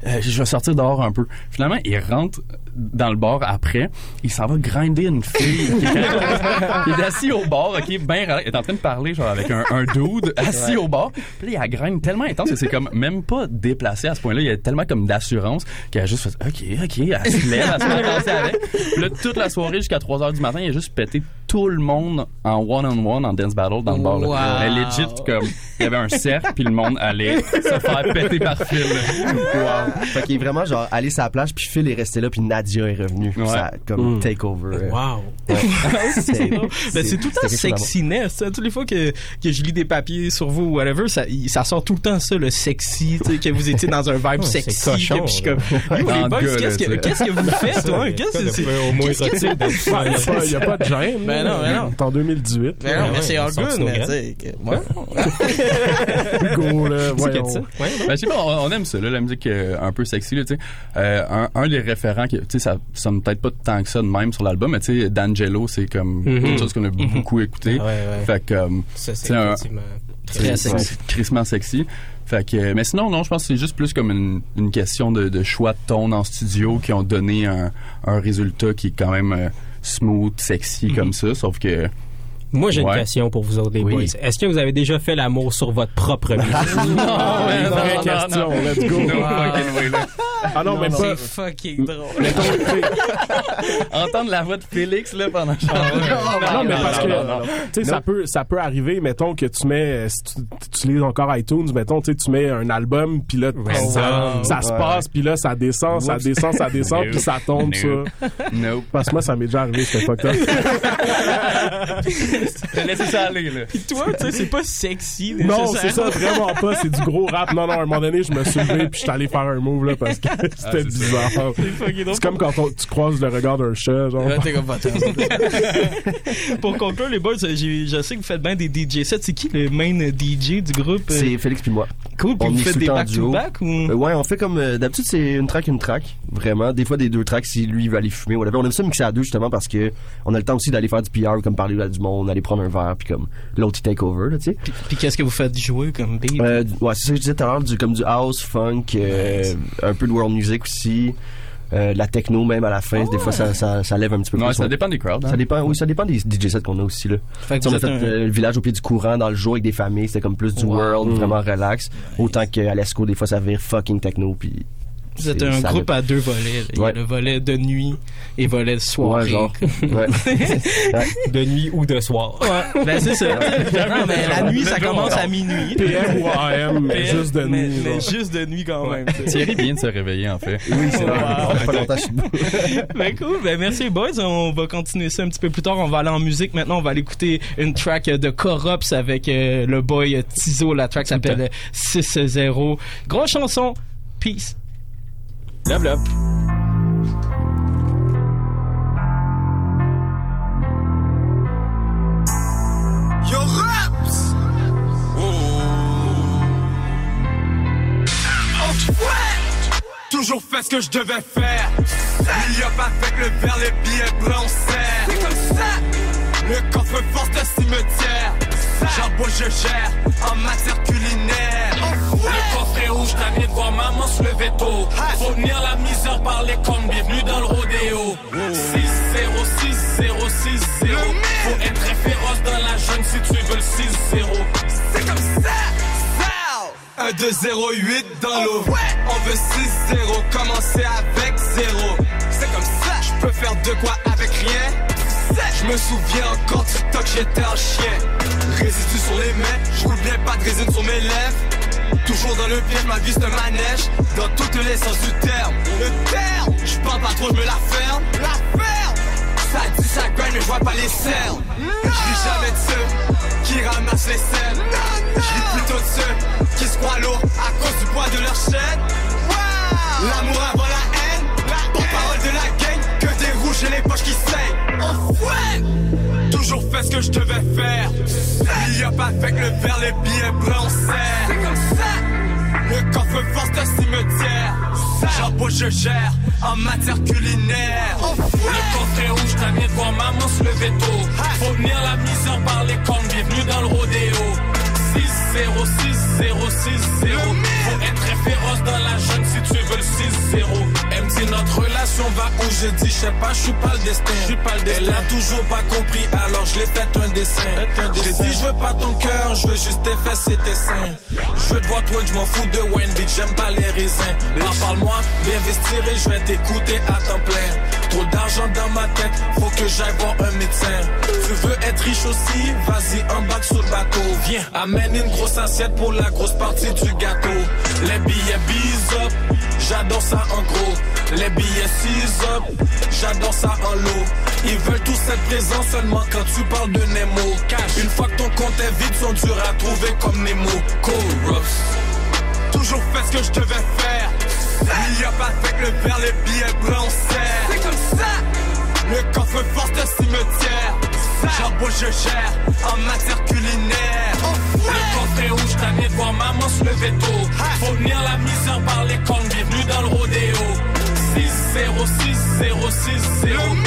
Euh, je vais sortir dehors un peu. Finalement, il rentre dans le bar après, il s'en va grinder une fille qui est, qui est assis au bar, OK, ben. Il est en train de parler, genre, avec un, un dude assis Ouais. au bar. Puis là, il a grind tellement intense que c'est comme même pas déplacé à ce point-là. Il y a tellement comme d'assurance qu'il a juste fait OK, OK, elle se lève, elle se met à danser avec. Puis là, toute la soirée jusqu'à 3 h du matin, il a juste pété tout le monde en one-on-one, en dance battle dans le bar. Là. Wow. Mais legit, comme, il y avait un cercle, puis le monde allait se faire péter par Phil. Wow. Fait qu'il est vraiment genre allé la plage puis Phil est resté là puis Nadia est revenu. Ouais. Ça a comme Mm. takeover. euh. Wow. Ouais. c'est drôle. Ben, c'est tout le temps sexiness. ça. Toutes les fois que, que je lis des papiers sur vous ou whatever, ça, ça sort tout le temps ça, le sexy, tu sais, que vous étiez dans un vibe Oh, c'est sexy. cochon, que- puis je suis là. comme, qu'est-ce que, vous faites, toi? Qu'est-ce que c'est? Au moins Il n'y a, pas- y a pas de gêne. Ben non, ben non. C'est en 2018. Ben non, mais c'est all ils sont good, mais slogans. tu sais. que- ouais. Go, là. C'est voyons. que ça. Ben, je sais pas, on, on aime ça, là, la musique euh, un peu sexy. Là, tu sais. euh, un, un des référents, qui, tu sais, ça sonne peut-être pas tant que ça de même sur l'album, mais tu sais, D'Angelo, c'est comme Mhm. quelque chose qu'on a beaucoup écouté. Ah ouais, ouais. Fait que, euh, Ça, c'est très sexy. sexy. crissement sexy. Fait que, mais sinon, non, je pense que c'est juste plus comme une, une question de, de choix de ton en studio qui ont donné un, un résultat qui est quand même euh, smooth, sexy comme ça, sauf que... Moi, j'ai Ouais. une question pour vous autres, les Oui. boys. Est-ce que vous avez déjà fait l'amour sur votre propre musique? non, Une vraie question, let's go. No. Ah non, mais pas. C'est fucking drôle. Mettons, Entendre la voix de Félix, là, pendant que non, mais parce que, non, non, non. tu sais, ça peut, ça peut arriver, mettons que tu mets, si tu, tu utilises encore iTunes, mettons, tu sais, tu mets un album, puis là, ça, ça se passe, puis là, ça descend, ça descend, ça descend, puis ça tombe, ça. Nope. Parce que moi, ça m'est déjà arrivé, c'était fucked up. Laissez ça aller, là. Puis toi, tu sais, c'est pas sexy. Non, c'est ça, vraiment pas. C'est du gros rap. Non, non, à un moment donné, je me suis levé puis je suis allé faire un move, là, parce que c'était c'est bizarre. C'est comme quand on- tu croises le regard d'un chat, genre. Ouais, t'es comme pas Pour conclure, les boys, je sais que vous faites bien des DJ sets. C'est qui le main DJ du groupe? C'est Félix puis moi. cool. Puis on vous faites des back-to-back ou? Euh, ouais, on fait comme euh, d'habitude c'est une track une track, vraiment. Des fois des deux tracks si lui il veut aller fumer whatever. On aime ça mixer à deux justement parce que on a le temps aussi d'aller faire du PR comme parler à du monde, aller prendre un verre puis comme l'autre il take over là, tu sais. Puis qu'est-ce que vous faites jouer comme beat? Euh, ouais, c'est ça que je disais tout à l'heure du comme du house, funk, euh, un peu de world music aussi. Euh, de la techno même à la fin, des fois ça, ça, ça lève un petit peu Ouais, plus. ça dépend des crowds. hein. Ça dépend, oui, ça dépend des DJ sets qu'on a aussi là. Fait que on a fait un- euh, le village au pied du courant dans le jour avec des familles, c'était comme plus du Wow. world, Mm. vraiment relax. Autant qu'à l'ESCO, des fois ça vire fucking techno puis Vous êtes un groupe à deux volets. là. Il y a Ouais. le volet de nuit et volet de soirée. Ouais, genre. Ouais. De nuit ou de soir. Ouais, ben c'est ça. non, mais la nuit, ça commence à minuit. PM ou AM, mais juste de mais- nuit. Mais genre. juste de nuit quand même. Thierry vient de se réveiller, en fait. Oui, c'est vrai. Wow. Pas longtemps suis debout. Ben cool, ben merci boys, on va continuer ça un petit peu plus tard, on va aller en musique maintenant, on va aller écouter une track de Corrupt avec euh, le boy Tizo, la track s'appelle euh, 6-0. Grosse chanson, peace. Love. Yo raps Toujours fait ce que je devais faire. Million avec le verre, les billets blancs, on serre. C'est comme ça. Le coffre force de cimetière. J'emboîte, je gère en matière culinaire. Rouge, bien de voir maman se lever tôt. Faut tenir la misère par les cornes, bienvenue dans le rodéo. 6-0, 6-0, 6-0. Faut être très féroce dans la jeune si tu veux le 6-0. C'est comme ça. 1, 2, 0, 8 dans l'eau. On veut 6-0, commencer avec 0. C'est comme ça. Je peux faire de quoi avec rien. Je me souviens encore du temps que j'étais un chien. Résidus sur les mains, je roule bien pas de résine sur mes lèvres. Toujours dans le piège, ma vie un manège. Dans toutes les sens du terme. Le terme, je parle pas trop, je me la ferme. La ferme, ça dit ça gagne, mais je vois pas les cernes. Je ris jamais de ceux qui ramassent les scènes. Je ris plutôt de ceux qui se croient lourds à cause du poids de leur chaîne. L'amour avant la haine, porte-parole de la gang, que des rouges et les poches qui saignent. Ouais toujours fait ce que je devais faire. Il y a pas avec le verre, les billets blancs, on C'est comme ça. Le coffre force de cimetière. J'embauche, je gère en matière culinaire. Oh, le coffre est rouge, t'as mieux de voir maman se lever tôt. Faut venir la misère par les cornes, bienvenue dans le rodéo. 6 0 6 0 6 0 Faut être très féroce dans la jeune si tu veux le 6 0 notre relation va où je dis, je sais pas, je suis pas le destin. J'suis pas le Elle a toujours pas compris, alors je l'ai fait un dessin. J'ai dit, je veux pas ton cœur, je veux juste tes fesses tes seins. Je veux te voir toi, je m'en fous de Wendy, j'aime pas les raisins. Parle-moi, bien vestir et je vais t'écouter à temps plein. Trop d'argent dans ma tête, faut que j'aille voir un médecin. Tu veux être riche aussi, vas-y, embarque sur le bateau. Viens, amène une grosse assiette pour la grosse partie du gâteau. Les billets bis up, j'adore ça en gros. Les billets 6 up, j'adore ça en lot. Ils veulent tous être présents seulement quand tu parles de Nemo. Une fois que ton compte est vide, sont durs à trouver comme Nemo. Chorus. Toujours fait ce que je devais faire. Million avec le verre, les billets je gère en matière culinaire. Oh, ouais. Le côté où je t'amène voir maman se lever tôt. Fournir la mise en par les cons, bienvenue dans le rodéo. 6 0 6 0 6 0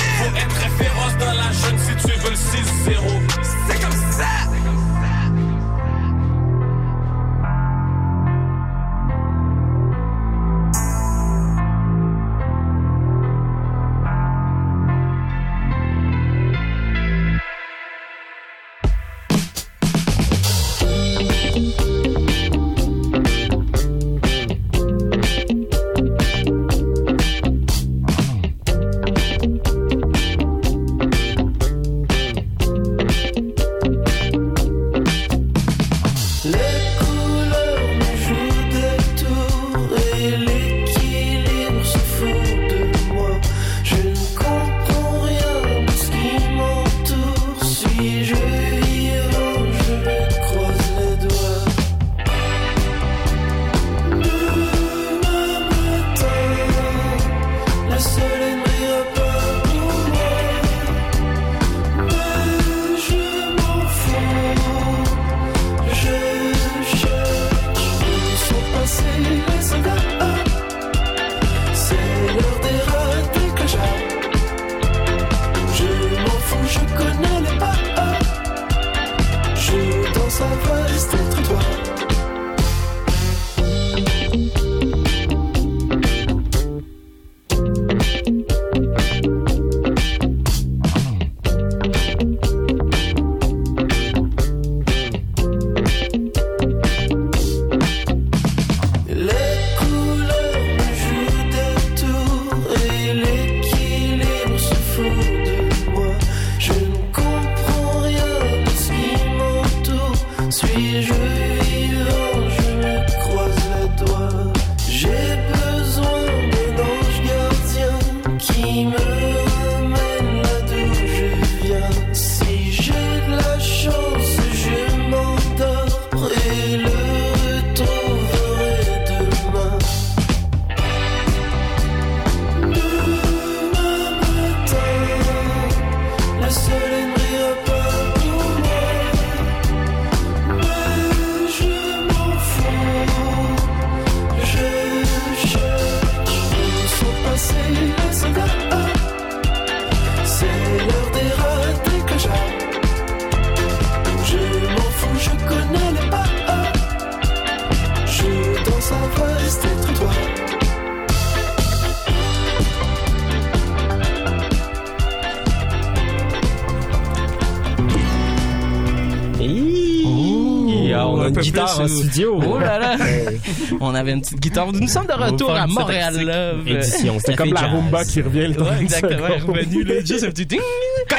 en studio. Oh là là! On avait une petite guitare. Nous sommes de retour à Montréal. Love. Édition, C'est comme la rumba qui revient. exactement, revenu, là, juste un petit ding!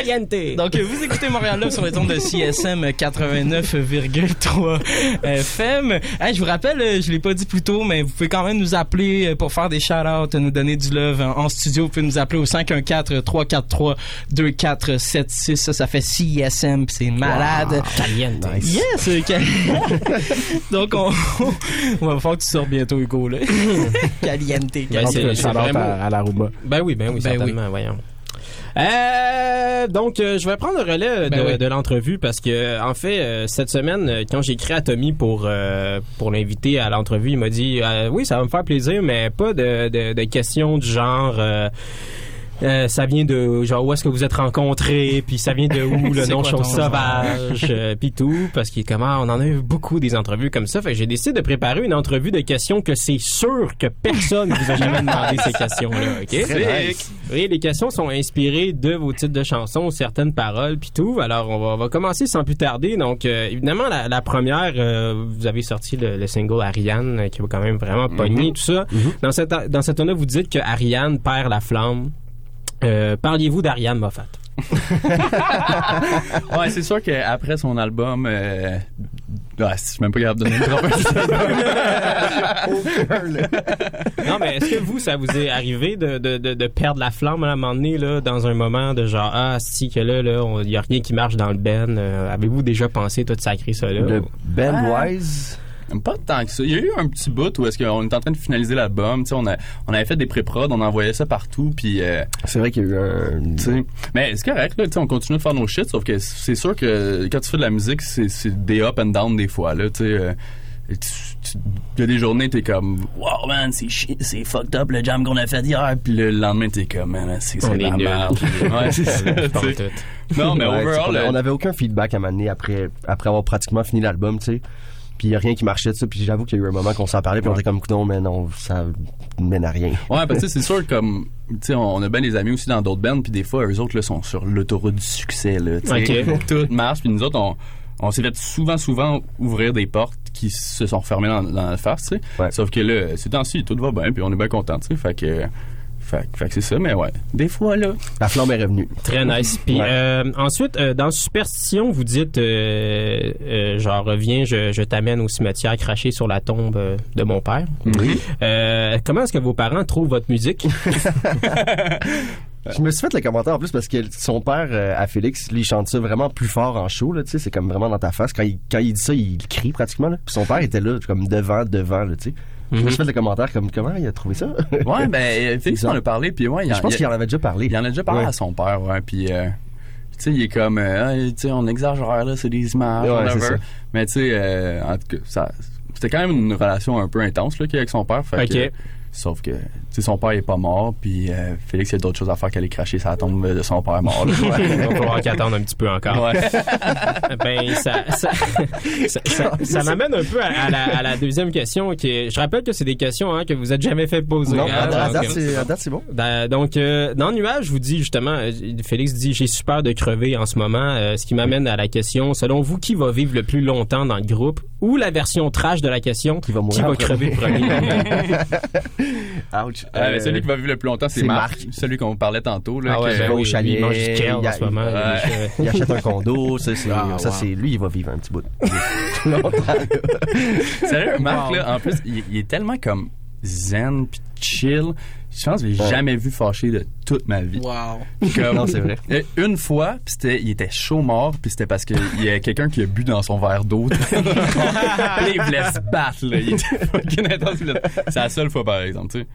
Caliente! Donc, euh, vous écoutez Montréal Love sur les ondes de CSM 89,3 FM. Hey, je vous rappelle, euh, je l'ai pas dit plus tôt, mais vous pouvez quand même nous appeler euh, pour faire des shout-outs, nous donner du love en, studio. Vous pouvez nous appeler au 514-343-2476. Ça, ça fait CSM, pis c'est malade. Caliente. Yes! euh, cal- Donc, on, on va faire que tu sors bientôt, Hugo, là. Caliente. Ben, En tout c'est- à, à la. Ben oui, ben oui, Ben certainement, voyons. Euh, donc, euh, je vais prendre le relais de, Ben oui. de l'entrevue parce que, en fait, euh, cette semaine, euh, quand j'ai écrit à Tommy pour euh, pour l'inviter à l'entrevue, il m'a dit euh, oui, ça va me faire plaisir, mais pas de, de, de questions du genre. Euh, ça vient de genre où est-ce que vous êtes rencontrés puis ça vient de où le nom chose sauvage euh, puis tout parce qu'il est comment on en a eu beaucoup des entrevues comme ça fait que j'ai décidé de préparer une entrevue de questions que c'est sûr que personne vous a jamais demandé ces questions là ok oui, les questions sont inspirées de vos titres de chansons, certaines paroles, puis tout. Alors, on va, on va commencer sans plus tarder. Donc, euh, évidemment, la, la première, euh, vous avez sorti le, le single Ariane, euh, qui va quand même vraiment pogner, tout ça. Dans cette dans cette vous dites que Ariane perd la flamme. Euh, Parliez-vous d'Ariane Moffat? ouais, c'est sûr qu'après son album, euh, ouais, je suis même pas capable de donner non, mais est-ce que vous, ça vous est arrivé de, de, de, de perdre la flamme à un moment donné, là, dans un moment de genre, ah, si, que là, là, il y a rien qui marche dans le Ben. Euh, Avez-vous déjà pensé tout sacrer ça là? Le Ben Ah. Wise? Pas tant que ça. Il y a eu un petit bout où est-ce qu'on était en train de finaliser l'album. Tu sais, on, a, on avait fait des pré-prod, on envoyait ça partout, puis... euh, C'est vrai qu'il y a eu un. mais c'est correct, là, tu sais, on continue de faire nos shit, sauf que c'est sûr que quand tu fais de la musique, c'est c'est des up and down des fois, là, tu sais... euh, Il y a des journées, t'es comme, wow, man, c'est c'est fucked up le jam qu'on a fait hier. Puis le lendemain, t'es comme, man, c'est de la merde. Ouais, c'est ça. Non, mais Ouais, overall, pas- on avait aucun feedback à m'amener après, après avoir pratiquement fini l'album, tu sais. Puis il y a rien qui marchait de ça. Puis j'avoue qu'il y a eu un moment qu'on s'en parlait, puis on était comme, non, mais non, ça mène à rien. Ouais, parce que c'est sûr comme tu sais on a bien des amis aussi dans d'autres bands puis des fois eux autres là sont sur l'autoroute du succès là, tu sais. Ok. tout marche puis nous autres on on s'est fait souvent souvent ouvrir des portes qui se sont fermées dans, dans la face, tu sais. Sauf que là, ces temps-ci, tout va bien puis on est bien content, tu sais. Fait que fait, que- fait que c'est ça mais ouais, des fois là La flamme est revenue. Très nice. Puis Ouais. euh, ensuite, euh, dans Superstition, vous dites, euh, genre, reviens, je, je t'amène au cimetière cracher sur la tombe de mon père. Oui. Comment est-ce que vos parents trouvent votre musique? Je me suis fait le commentaire en plus parce que son père, euh, à Félix, lui, il chante ça vraiment plus fort en show, là, tu sais, c'est comme vraiment dans ta face. Quand il, quand il dit ça, il crie pratiquement, là. Puis son père était là, comme devant, devant, là, tu sais. Je me Mhm. suis fait le commentaire comme, comment il a trouvé ça? Ouais, ben Félix en a parlé puis ouais, il Je pense il- qu'il en avait déjà parlé. Il en a déjà parlé Ouais. à son père, ouais, puis euh, tu sais, il est comme euh, Ah, tu sais, on exagère là, c'est des images, Ouais, ça. Mais tu sais euh, en tout cas, ça c'était quand même une relation un peu intense là qu'il y a avec son père, fait Ok. que- sauf que tu sais son père est pas mort puis euh, Félix il y a d'autres choses à faire qu'aller cracher sa tombe de son père mort. là. Il va falloir qu'il attende un petit peu encore. Ouais. ben, ça, ça, ça, ça- ça m'amène un peu à, à la, à la deuxième question. Qui est- je rappelle que c'est des questions hein, que vous êtes jamais fait poser. Non, hein, à, donc, date, à date, c'est bon. Donc, euh, dans Nuage, je vous dis justement, euh, Félix dit j'ai super de crever en ce moment, euh, ce qui m'amène à la question, selon vous, qui va vivre le plus longtemps dans le groupe? Ou la version trash de la question, qui va, mourir en crever premier? Ouch. Euh, Euh, celui qui va vivre le plus longtemps, c'est Marc, Marc. celui qu'on parlait tantôt. Là, Ah ouais, ben Il va oui, au chalet, il mange du kale en ce moment, il- Ouais. il achète un condo, ça, c'est, Ah, wow. c'est, lui, il va vivre un petit bout. Sérieux, Marc, Wow. là, en plus, il, il est tellement comme zen puis chill. Je pense que je l'ai Ouais. jamais vu fâché de toute ma vie. Wow. Puis comme- Non, c'est vrai. Une fois, puis c'était, il était chaud mort, puis c'était parce qu'il y a quelqu'un qui a bu dans son verre d'eau. Il voulait se battre, là. Il était fucking intense. il voulait- C'est la seule fois, par exemple, tu sais.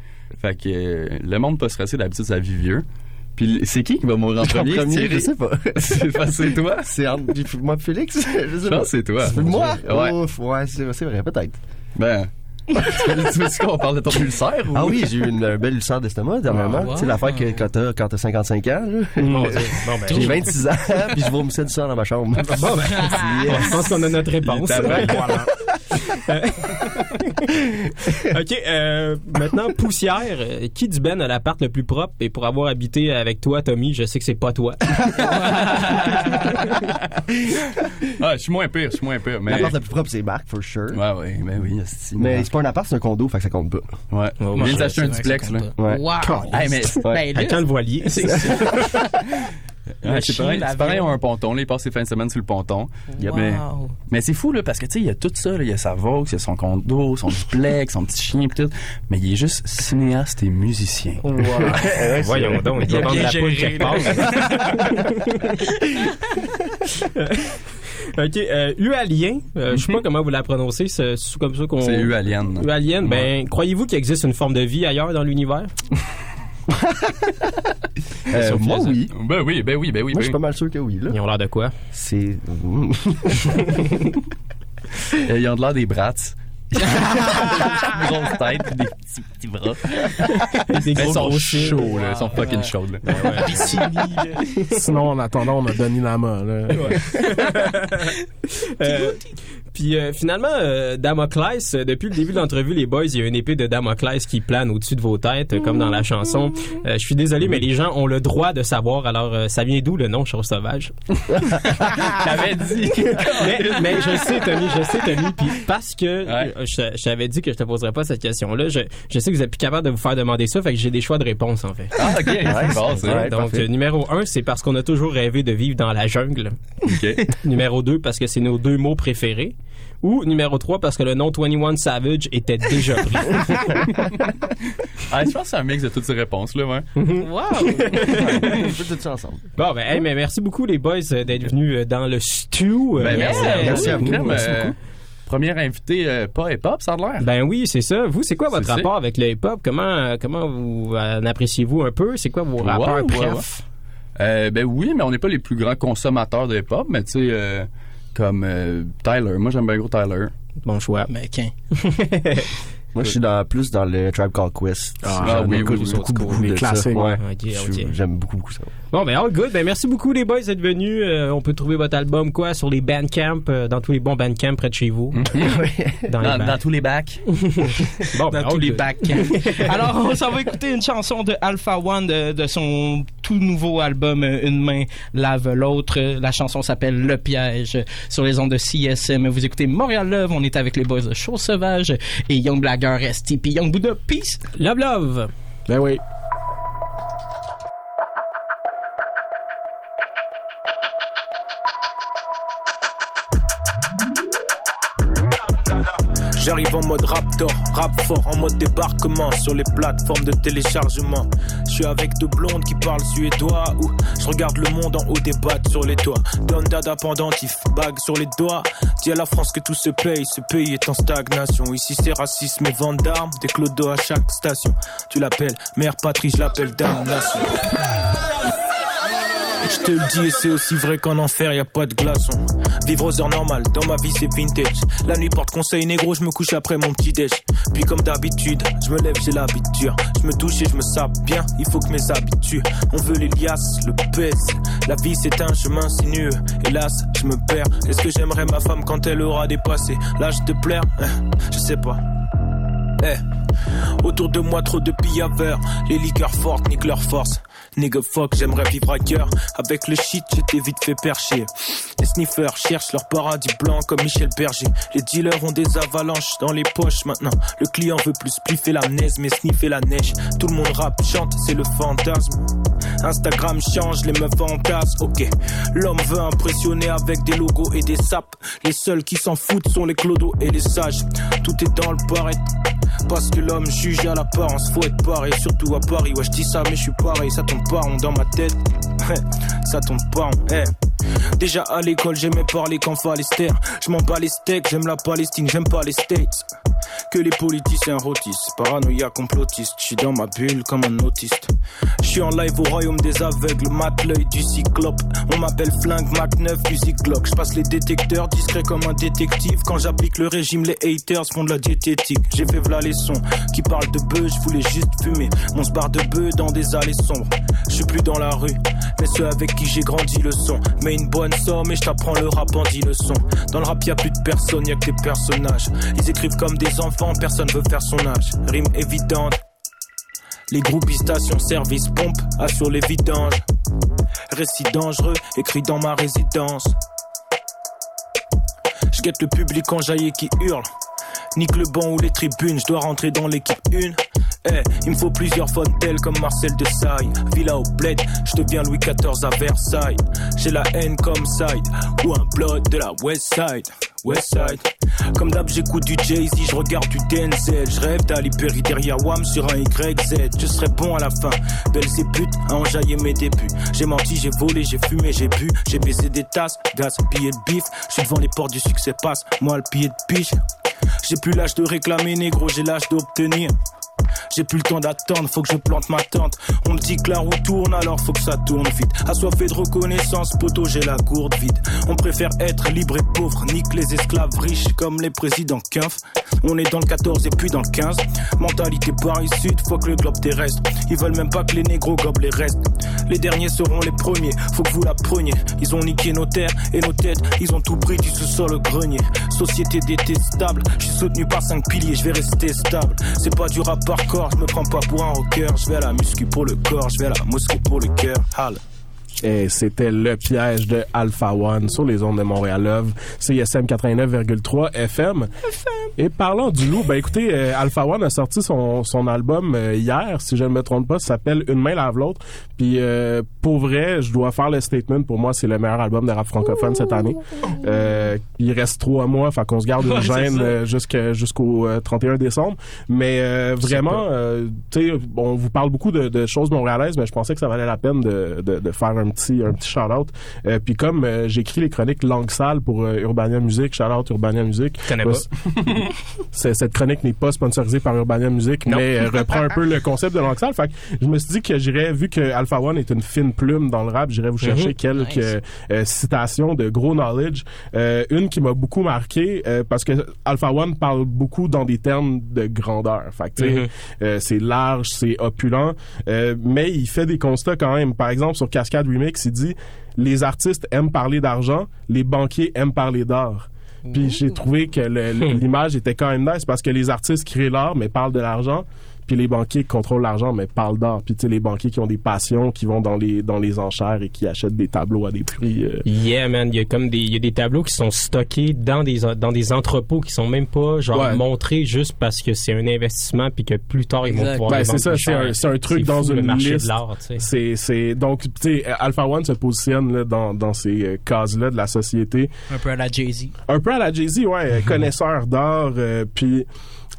Fait que euh, le monde pas stressé, d'habitude, ça vit vieux. Puis c'est qui qui va mourir en En premier? je sais pas. C'est pas- c'est toi? C'est moi Félix? Je sais Je pas. pense que c'est toi. Moi? Ouais. Ouf, ouais, c'est, c'est vrai, peut-être. Ben. Tu veux dire qu'on parle de ton ulcère ou? Ah oui, j'ai eu une, un bel ulcère d'estomac dernièrement. Ah, wow. Tu sais, l'affaire que quand t'as, quand t'as 55 ans, là. Mon Dieu. Bon, ben, J'ai 26 ans, puis je vomissais du sang dans ma chambre. Bon, ben, Yes. je pense qu'on a notre réponse. Euh, ok, euh, maintenant poussière. Qui du Ben a l'appart le plus propre? Et pour avoir habité avec toi, Tommy, je sais que c'est pas toi. Ah, je suis moins pire, je suis moins pire. Mais... L'appart le plus propre, c'est Marc, for sure. Ouais, ouais, ben oui, Mais mais- c'est pas un appart, c'est un condo, fait que ça compte pas. Ouais. On vient d'acheter un duplex, là. Ouais. Wow. Hey, mais Ouais. Quand le voilier? Ouais, c'est pareil, pareil, on a un ponton. Là, il passe ses fins de semaine sur le ponton. Wow. Mais, mais c'est fou, là, parce que, tu sais, il y a tout ça, là. Il y a sa Vaux, il y a son condo, son duplex, son petit chien, pis tout. Mais il est juste cinéaste et musicien. Voyons donc, il doit vendre la géré, quelque part. ok, euh, Ualien, euh, je sais pas comment vous la prononcez, c'est c'est comme ça qu'on... C'est Ualien. Ualien, ben, croyez-vous qu'il existe une forme de vie ailleurs dans l'univers? Euh, moi, oui. Ben oui, ben oui, ben oui. Moi, ben je suis pas mal sûr que oui, là. Ils ont l'air de quoi? C'est... Euh, Ils ont de l'air des brats. Une grosse tête pis des petits, petits bras. Des gros ils sont chauds, là. Ils sont fucking chauds, là. Sinon, en attendant, on a Lama. Là. Euh, Puis euh, finalement, euh, Damoclès, euh, depuis le début de l'entrevue, les boys, il y a une épée de Damoclès qui plane au-dessus de vos têtes, euh, comme dans la chanson. Euh, je suis désolé, mais les gens ont le droit de savoir. Alors, euh, ça vient d'où le nom Chose Sauvage? T'avais dit. mais, mais je sais, Tommy, je sais, Tommy. Puis parce que Ouais. je, je t'avais dit que je te poserais pas cette question-là, je, je sais que vous êtes plus capable de vous faire demander ça, fait que j'ai des choix de réponse en fait. Ah, ok. C'est bon. Ouais, Donc, numéro un, c'est parce qu'on a toujours rêvé de vivre dans la jungle. Ok. numéro 2 parce que c'est nos deux mots préférés. Ou numéro 3 parce que le nom 21 Savage était déjà pris. Ah, je pense que c'est un mix de toutes ces réponses, là, ouais. Wow. Tout ça ensemble. bon, ben, hey, mais merci beaucoup les boys euh, d'être venus euh, dans le stew. Euh, Ben, merci, yeah. merci à vous. Merci beaucoup. Premier invité euh, pas hip-hop, ça a l'air. Ben oui, c'est ça. Vous, c'est quoi votre C'est rapport avec le hip-hop? Comment, euh, comment vous en appréciez-vous un peu? C'est quoi vos rappeurs Ouais, ouais, préf? Euh, ben oui, mais on n'est pas les plus grands consommateurs de hip-hop, mais tu sais, euh, comme euh, Tyler. Moi, j'aime bien gros Tyler. Bon choix. Mais. Moi, je suis dans, plus dans le Tribe Called Quest. Ah, oui, beaucoup, oui, oui, beaucoup, beaucoup Les de classiques. ça. Ouais. J'aime beaucoup, beaucoup ça. Bon, ben, all good. Ben, merci beaucoup, les boys, d'être venus. Euh, on peut trouver votre album, quoi, sur les Bandcamp, euh, dans tous les bons Bandcamp près de chez vous. Dans Dans, tous les bacs. Bon, ben, dans tous les bacs. Alors, on s'en va écouter une chanson de Alpha One de, de son tout nouveau album euh, Une main lave l'autre. La chanson s'appelle Le piège sur les ondes de CSM. Vous écoutez Montréal Love. On est avec les boys de Chose Sauvage et Young ST puis Young Buddha. Peace. Love, love. Ben oui. J'arrive en mode raptor, rap fort, en mode débarquement sur les plateformes de téléchargement. Je suis avec deux blondes qui parlent suédois je regarde le monde en haut des battes sur les toits. Don dada pendentif, bague sur les doigts. Dis à la France que tout se paye, ce pays est en stagnation. Ici c'est racisme et vente d'armes, des clodos à chaque station. Tu l'appelles mère patrie, je l'appelle damnation. Je te le dis et c'est aussi vrai qu'en enfer y a pas de glaçon. Vivre aux heures normales, dans ma vie c'est vintage. La nuit porte conseil négro, je me couche après mon petit déj. Puis comme d'habitude, je me lève, j'ai l'habitude. Je me touche et je me sape bien, il faut que mes habitudes. On veut les le pèse. La vie c'est un chemin sinueux. Hélas, je me perds. Est-ce que j'aimerais ma femme quand elle aura dépassé l'âge de plaire? Hein, Je sais pas. Eh. Autour de moi trop de pillaveurs Les liqueurs fortes niquent leur force. Nigga fuck j'aimerais vivre ailleurs. Avec le shit j'étais vite fait percher Les sniffers cherchent leur paradis blanc comme Michel Berger. Les dealers ont des avalanches dans les poches maintenant. Le client veut plus spliffer la neige mais sniffer la neige. Tout le monde rappe, chante, c'est le fantasme. Instagram change, les meufs fantasment, ok L'homme veut impressionner avec des logos et des sapes. Les seuls qui s'en foutent sont les clodos et les sages. Tout est dans le paraître parce que l'homme juge à l'apparence, faut être pareil, surtout à Paris. Ouais, je dis ça, mais je suis pareil, ça tombe pas rond dans ma tête. Ça tombe pas rond, eh. Déjà à l'école, j'aimais parler quand fallait. Je m'en bats les steaks, j'aime la Palestine, j'aime pas les States. Que les politiciens rôtissent. Paranoïa complotiste, je suis dans ma bulle comme un autiste. Je suis en live au royaume des aveugles, mat l'œil du cyclope. On m'appelle flingue Mac 9 du Glock. Je passe les détecteurs, discret comme un détective. Quand j'applique le régime, les haters font de la diététique. J'ai fait v'là les sons qui parlent de bœufs, je voulais juste fumer. Mon bar de bœufs dans des allées sombres. Je suis plus dans la rue, mais ceux avec qui j'ai grandi le son. Mais une bonne somme et je t'apprends le rap en dit le son. Dans le rap y a plus de personnes, y a que des personnages. Ils écrivent comme des enfants, personne veut faire son âge. Rime évidente. Les groupies station service pompe assurent les vidanges. Récit dangereux écrit dans ma résidence. Je le public enjaillé qui hurle. Nique le banc ou les tribunes, je dois rentrer dans l'équipe 1. Eh, il me faut plusieurs fontaines comme Marcel de. Villa au bled, je deviens Louis XIV à Versailles. J'ai la haine comme side, ou un blood de la West Side. West Side. Comme d'hab, j'écoute du Jay-Z, je regarde du Denzel. Je rêve d'Ali Perry derrière Wam sur un YZ. Je serai bon à la fin. Belle et putes à enjailler mes débuts. J'ai menti, j'ai volé, j'ai fumé, j'ai bu. J'ai baisé des tasses, gaz, billets de bif. Je suis devant les portes du succès, passe. Moi, le billet de piche. J'ai plus l'âge de réclamer, négro, j'ai l'âge d'obtenir. J'ai plus le temps d'attendre, faut que je plante ma tente. On me dit que la roue tourne, alors faut que ça tourne vite. Assoiffé de reconnaissance, poteau, j'ai la gourde vide. On préfère être libre et pauvre, nique les esclaves riches comme les présidents Kempf. On est dans le 14 et puis dans le 15. Mentalité Paris-Sud, faut que le globe terrestre. Ils veulent même pas que les négros gobent les restes. Les derniers seront les premiers, faut que vous la preniez. Ils ont niqué nos terres et nos têtes, ils ont tout pris du sous-sol au grenier. Société détestable, je suis soutenu par cinq piliers, je vais rester stable. C'est pas du rap hardcore, je me prends pas pour un rocker. Je vais à la muscu pour le corps, je vais à la mosquée pour le cœur. Hal. Et c'était le piège de Alpha One sur les ondes de Montréal Love, CSM 89,3 FM. Et parlant du loup, ben écoutez, euh, Alpha One a sorti son, son album euh, hier, si je ne me trompe pas, ça s'appelle Une main lave l'autre. Puis euh, pour vrai, je dois faire le statement, pour moi c'est le meilleur album de rap francophone cette année. Euh, il reste trois mois, fait qu'on se garde une gêne euh, jusqu'au euh, 31 décembre. Mais euh, vraiment, euh, tu sais, on vous parle beaucoup de, de choses montréalaises, mais je pensais que ça valait la peine de, de, de faire un petit un petit shout-out. Euh, puis comme euh, j'écris les chroniques langue sale pour euh, Urbania Music, shout-out Urbania Music. Connais bah, pas. cette chronique n'est pas sponsorisée par Urbania Music, Non. mais reprend un peu le concept de langue sale. Fait que je me suis dit que j'irais, vu que Alpha One est une fine plume dans le rap, j'irais vous chercher Mhm. quelques Nice. citations de gros knowledge. Une qui m'a beaucoup marqué parce que Alpha One parle beaucoup dans des termes de grandeur. Fait que, Mhm. c'est large, c'est opulent, mais il fait des constats quand même. Par exemple, sur Cascade Remix, il dit les artistes aiment parler d'argent, les banquiers aiment parler d'art. Puis j'ai trouvé que l'image était quand même nice parce que les artistes créent l'art mais parlent de l'argent. Puis les banquiers contrôlent l'argent mais parlent d'art. Puis tu sais les banquiers qui ont des passions, qui vont dans les dans les enchères et qui achètent des tableaux à des prix. euh, Yeah, man, il y a comme des, il y a des tableaux qui sont stockés dans des, dans des entrepôts qui sont même pas, genre, Ouais. montrés juste parce que c'est un investissement puis que plus tard ils vont pouvoir Ben, les c'est vendre ça, c'est un, c'est un truc C'est dans fou, une le marché liste. de l'art, tu sais. C'est, c'est, donc, tu sais, Alpha One se positionne là, dans, dans ces euh, cases-là de la société. Un peu à la Jay-Z. Un peu à la Jay-Z, ouais, connaisseur d'art, euh, puis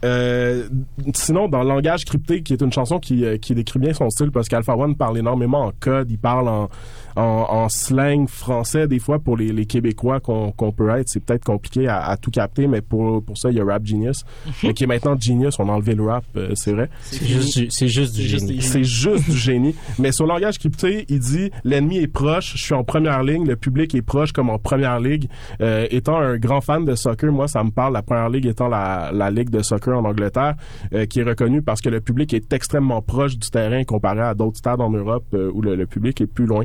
euh, sinon dans Langage crypté, qui est une chanson qui, euh, qui décrit bien son style, parce qu'Alpha One parle énormément en code, il parle en, en, en slang français des fois pour les, les Québécois qu'on qu'on peut être, c'est peut-être compliqué à, à tout capter, mais pour, pour ça il y a Rap Genius, euh, qui est maintenant Genius, on a enlevé le rap, euh, c'est vrai. C'est juste juste du génie. C'est juste du génie. Mais sur langage crypté, il dit l'ennemi est proche, je suis en première ligne, le public est proche comme en première ligue. Euh, étant un grand fan de soccer, moi ça me parle. La première ligue étant la, la ligue de soccer en Angleterre, euh, qui est reconnue parce que le public est extrêmement proche du terrain comparé à d'autres stades en Europe euh, où le, le public est plus loin.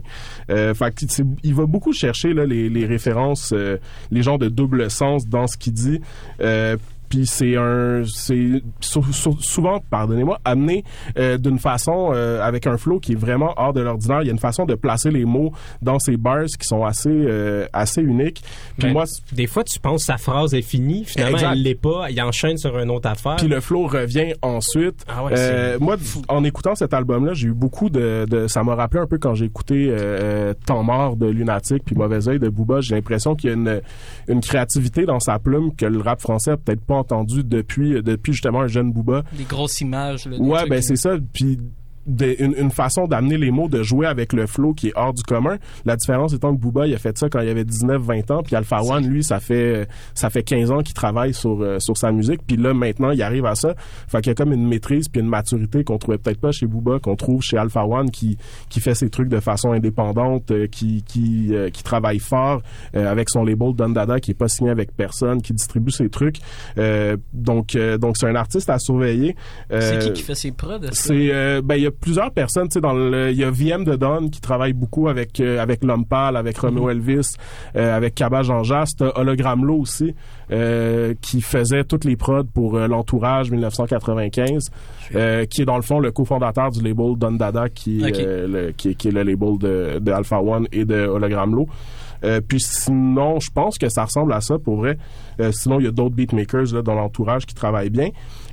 Euh, fait il va beaucoup chercher les références, euh, les genres de double sens dans ce qu'il dit. Euh, puis c'est un c'est sou- sou- souvent pardonnez-moi amené euh, d'une façon euh, avec un flow qui est vraiment hors de l'ordinaire il y a une façon de placer les mots dans ces bars qui sont assez euh, assez uniques puis Ben, moi des fois, tu penses sa phrase est finie, finalement, Exact. elle l'est pas, il enchaîne sur une autre affaire. puis le flow revient ensuite. Ah ouais, Euh, moi, en écoutant cet album-là, j'ai eu beaucoup de, de- ça m'a rappelé un peu quand j'ai écouté euh, Temps mort de Lunatic puis Mauvais œil de Booba. J'ai l'impression qu'il y a une, une créativité dans sa plume que le rap français a peut-être pas entendu depuis depuis justement un jeune Booba. Des grosses images. Là, des Ouais, ben c'est ça. Puis des- une, une façon d'amener les mots, de jouer avec le flow qui est hors du commun. La différence étant que Booba, il a fait ça quand il avait 19-20 ans, puis Alpha One, lui, ça fait ça fait 15 ans qu'il travaille sur euh, sur sa musique, puis là maintenant, il arrive à ça. Fait qu'il y a comme une maîtrise puis une maturité qu'on trouvait peut-être pas chez Booba, qu'on trouve chez Alpha One qui qui fait ses trucs de façon indépendante, euh, qui qui euh, qui travaille fort euh, avec son label Don Dada qui est pas signé avec personne, qui distribue ses trucs. Euh, donc euh, donc c'est un artiste à surveiller. C'est qui qui fait ses prods? c'est euh, ben il y a plusieurs personnes tu sais dans le il y a VM de Don qui travaille beaucoup avec euh, avec Lompal avec Romeo Elvis euh, avec Cabage Jean Jas t'as Hologramlo aussi euh, qui faisait toutes les prods pour euh, l'entourage 1995 euh, qui est dans le fond le cofondateur du label Don Dada qui le, qui, qui est le label de, de Alpha One et de Hologramlo euh, puis sinon, je pense que ça ressemble à ça pour vrai. Euh, sinon, il y a d'autres beatmakers là, dans l'entourage qui travaillent bien.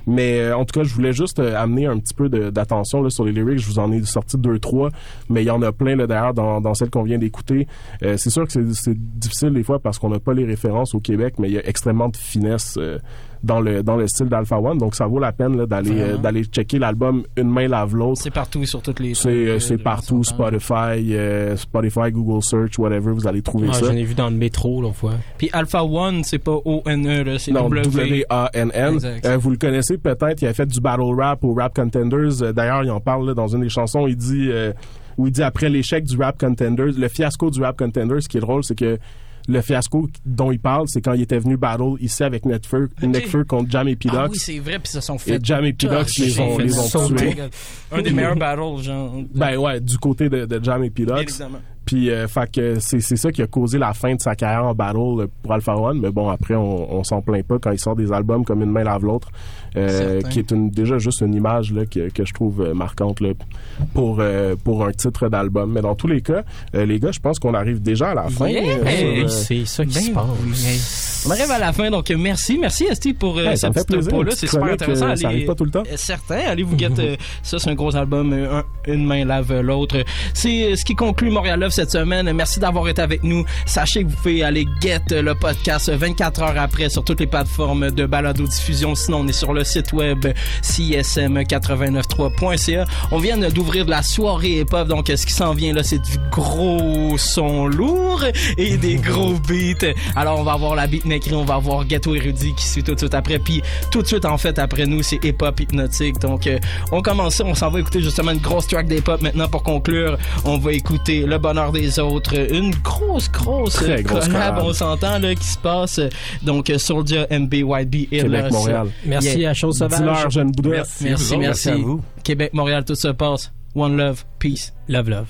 Mais euh, en tout cas, je voulais juste euh, amener un petit peu d'attention sur les lyrics. Je vous en ai sorti deux, trois, mais il y en a plein là, d'ailleurs dans, dans celle qu'on vient d'écouter. Euh, c'est sûr que c'est- c'est difficile des fois parce qu'on n'a pas les références au Québec, mais il y a extrêmement de finesse euh, dans le dans le style d'Alpha One. Donc ça vaut la peine d'aller euh, d'aller checker l'album Une main lave l'autre. C'est partout sur toutes les. C'est euh, partout Spotify, euh, Spotify, Google Search, whatever. Vous allez trouver Ah, ça. J'en ai vu dans le métro l'autre fois. Puis Alpha One, c'est pas O-N-E, c'est. W-A-N-N. Exact. Euh, vous le connaissez peut-être, il a fait du battle rap au Rap Contenders. Euh, D'ailleurs, il en parle là, dans une des chansons. Il dit, euh, où il dit après l'échec du Rap Contenders, le fiasco du Rap Contenders, ce qui est drôle, c'est que le fiasco dont il parle, c'est quand il était venu battle ici avec Netfur, Netfur contre Jam et P. Ah oui, c'est vrai, puis ça sont fait. Et Jam et P. Dox les ont, les ont tués. Un des meilleurs battles, genre. Ben ouais, du côté de, de Jam et P. Dox. Évidemment. Puis, euh, fait que c'est c'est ça qui a causé la fin de sa carrière en battle euh, pour Alpha One. Mais bon, après, on, on s'en plaint pas quand il sort des albums comme Une main lave l'autre, euh, qui est une, déjà juste une image là, que, que je trouve euh, marquante là, pour, euh, pour un titre d'album. Mais dans tous les cas, euh, les gars, je pense qu'on arrive déjà à la fin. Yeah! euh, Hey, sur, euh, c'est ça qui Ben se passe. On arrive à la fin, donc euh, merci. Merci, Esti, pour euh, Ouais, ça cette petite plaisir, topo-là. une C'est super intéressant. ça arrive pas tout le temps. Certain. Allez vous guetter. euh, ça, c'est un gros album. un- une main lave l'autre. C'est ce qui conclut Montréal Love cette semaine. Merci d'avoir été avec nous. Sachez que vous pouvez aller get le podcast 24 heures après sur toutes les plateformes de balado-diffusion. Sinon, on est sur le site web csm893.ca. On vient d'ouvrir de la soirée hip-hop. Donc, euh, ce qui s'en vient là, c'est du gros son lourd et des gros beats. Alors, on va avoir la beatmakerie, on va avoir Ghetto Érudit qui suit tout de suite après. Puis, tout de suite, en fait, après nous, c'est hip-hop hypnotique. Donc, euh, on commence ça. On s'en va écouter justement une grosse track d'hip-hop. Maintenant, pour conclure, on va écouter Le Bonheur des Autres. Une grosse, grosse, Très grosse collab, collab. on s'entend, là, qui se passe. Donc, Soldier, MBYB et Québec, Montréal. Merci Yeah. à Chose Sauvage. Jeune. Merci, vous merci, merci. Merci à vous. Québec, Montréal, tout se passe. One love, peace. Love, love.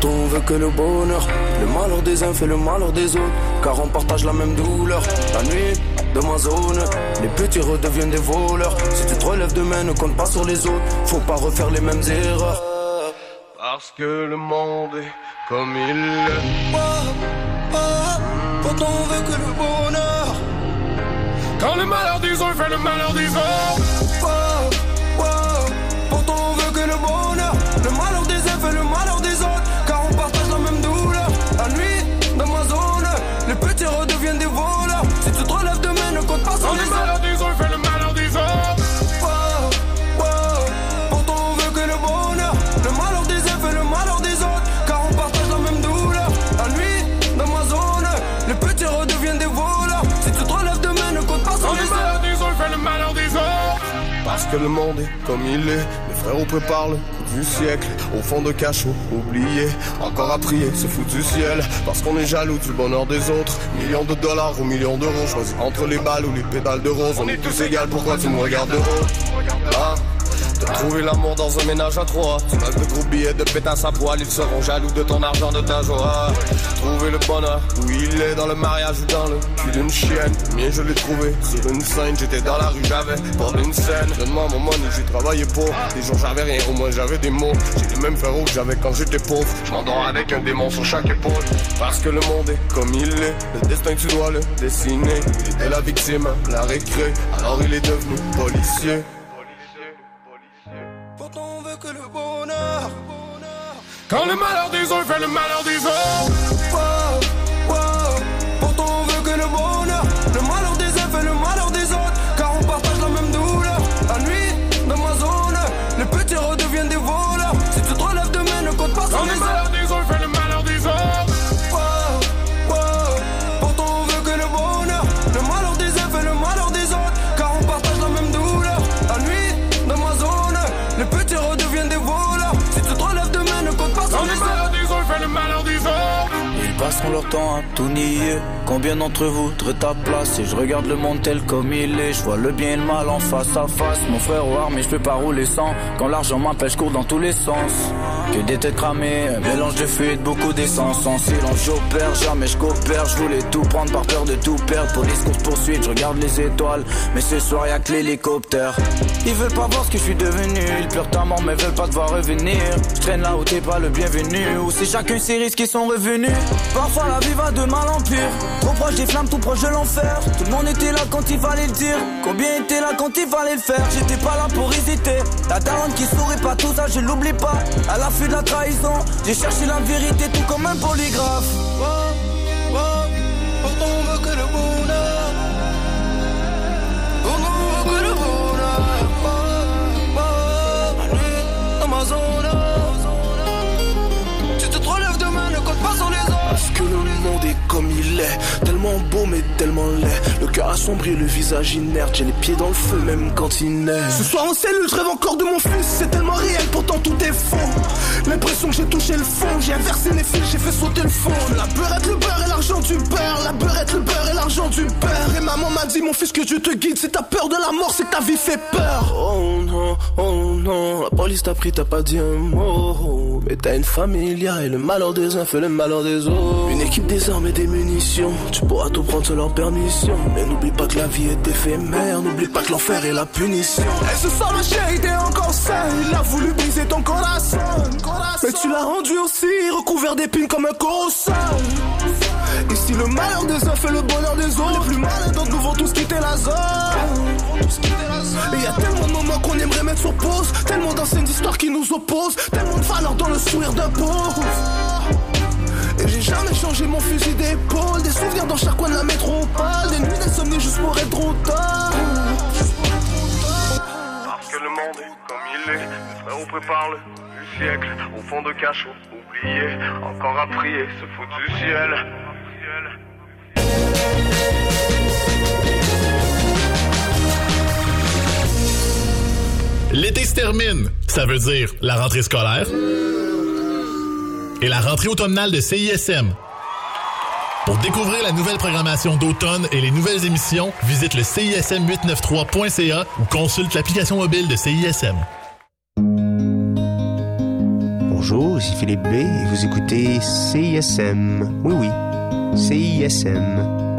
Pourtant on veut que le bonheur Le malheur des uns fait le malheur des autres. Car on partage la même douleur. La nuit de ma zone Les petits redeviennent des voleurs. Si tu te relèves demain ne compte pas sur les autres. Faut pas refaire les mêmes erreurs. Parce que le monde est comme il est. Pourtant on veut que le bonheur Quand le malheur des uns fait le malheur des autres. Que le monde est comme il est. Les frères préparent le coup du siècle. Au fond de cachot, oublié. Encore à prier, se fout du ciel. Parce qu'on est jaloux du bonheur des autres. Millions de dollars ou millions d'euros. Choisis entre les balles ou les pédales de rose. On est tous égales, pourquoi tu me regardes de haut Trouvé l'amour dans un ménage à trois. Tu m'as de gros billets de pétasse à poil Ils seront jaloux de ton argent, de ta joie. Trouver le bonheur. Où il est Dans le mariage ou dans le cul d'une chienne. Mien je l'ai trouvé sur une scène. J'étais dans la rue, j'avais pour une scène. Donne-moi mon money, j'ai travaillé pour. Des jours j'avais rien, au moins j'avais des mots. J'ai les mêmes frérots que j'avais quand j'étais pauvre. Je m'endors avec un démon sur chaque épaule. Parce que le monde est comme il est. Le destin tu dois le dessiner. Il était la victime, la récré. Alors il est devenu policier bonheur Quand le malheur des uns fait le malheur des autres Combien d'entre vous voudraient ta place Et je regarde le monde tel comme il est. Je vois le bien et le mal en face à face. Mon frère au mais je peux pas rouler sans. Quand l'argent m'empêche, cours dans tous les sens. Que des têtes cramées, mélange de fuite, beaucoup d'essence. En silence, j'opère, jamais je coopère. Je voulais tout prendre par peur de tout perdre. Police course poursuite, je regarde les étoiles. Mais ce soir, y'a que l'hélicoptère. Ils veulent pas voir ce que je suis devenu. Ils pleurent ta mort, mais veulent pas te voir revenir. Je traîne là où t'es pas le bienvenu. Ou c'est chacun ses risques qui sont revenus. Parfois la vie va de mal en pire. Trop proche des flammes, tout proche de l'enfer. Tout le monde était là quand il fallait le dire. Combien était là quand il fallait le faire? J'étais pas là pour hésiter. La daronne qui sourit pas tout ça, je l'oublie pas. À l'affût de la trahison, j'ai cherché la vérité tout comme un polygraphe. Wow, wow. Pourtant on veut que le bonheur. Pourtant on veut que le bonheur. Wow, wow. La nuit, dans ma zone. Si tu te relèves demain, ne compte pas sur les autres. Comme il est, tellement beau mais tellement laid. Le cœur assombri, le visage inerte, j'ai les pieds dans le feu même quand il neige. Ce soir en cellule, je rêve encore de mon fils, c'est tellement réel, pourtant tout est faux. L'impression que j'ai touché le fond, j'ai inversé les fils, j'ai fait sauter le fond. La beurrette, le beurre et l'argent du père, la beurrette, le beurre et l'argent du père. Et maman m'a dit, mon fils, que Dieu te guide, si t'as peur de la mort, c'est ta vie fait peur. Oh non, oh non, la police t'a pris, t'as pas dit un mot. Mais t'as une famille, et le malheur des uns fait le malheur des autres. Une équipe des armes et des munitions, tu pourras tout prendre sans leur permission. Mais n'oublie pas que la vie est éphémère, n'oublie pas que l'enfer est la punition. Et ce soir, le chien était encore seul, il a voulu briser ton corazon. Mais tu l'as rendu aussi, recouvert d'épines comme un colossal. Ici, le malheur des uns fait le bonheur des autres. Les plus malins d'entre nous vont tous quitter la zone. Et y a tellement de moments qu'on aimerait mettre sur pause, tellement d'anciennes tellement de valeurs dans le sourire d'un pauvre. Et j'ai jamais changé mon fusil d'épaule Des souvenirs dans chaque coin de la métropole Des nuits d'insomnie juste pour être trop tard Parce que le monde est comme il est, frère, on prépare le du siècle au fond de cachot. Oublié, encore à prier, ce foutu ciel. L'été se termine. Ça veut dire la rentrée scolaire et la rentrée automnale de CISM. Pour découvrir la nouvelle programmation d'automne et les nouvelles émissions, visite le CISM893.ca ou consulte l'application mobile de CISM. Bonjour, ici Philippe B et vous écoutez CISM. Oui, oui, CISM.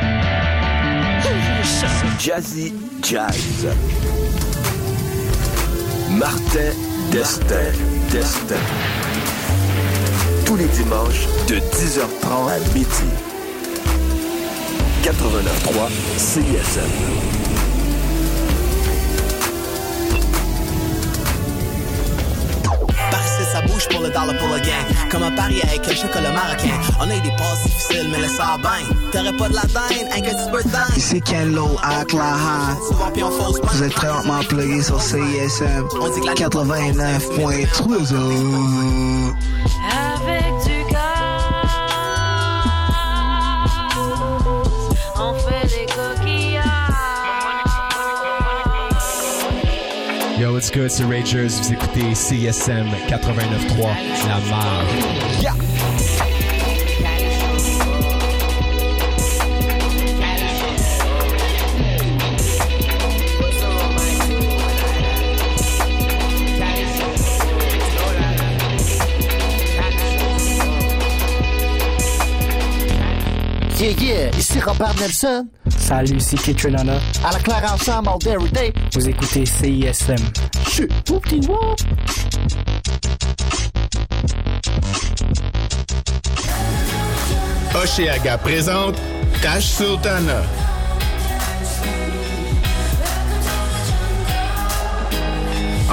Jazzy Jazz. Martin Destin. Destin. Tous les dimanches de 10h30 à midi. 89.3 CISM. Bouche pour le dollar pour le gain. Comme un pari avec un chocolat marocain. On a eu des passes difficiles, mais laisse ça bien. T'aurais pas de la dinde, un que tu peux dingue. Ici Ken Lo avec la high. Vous êtes présentement plugué sur CISM 89.3. what's good, c'est Ragers. Vous écoutez CISM 89.3, la marge. Yeah, yeah, ici Robert Nelson. Salut, ici Kitrenana. À la claire ensemble, all day, every day. Vous écoutez CISM. Chut, whoop whoop. Oceaga présente Tash Sultana.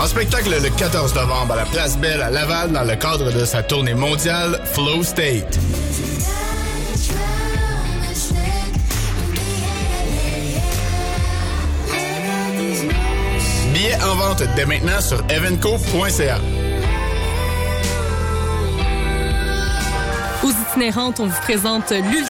En spectacle le 14 novembre à la Place Belle à Laval dans le cadre de sa tournée mondiale Flow State. Dès maintenant sur evenco.ca. Aux itinérantes, on vous présente l'ultime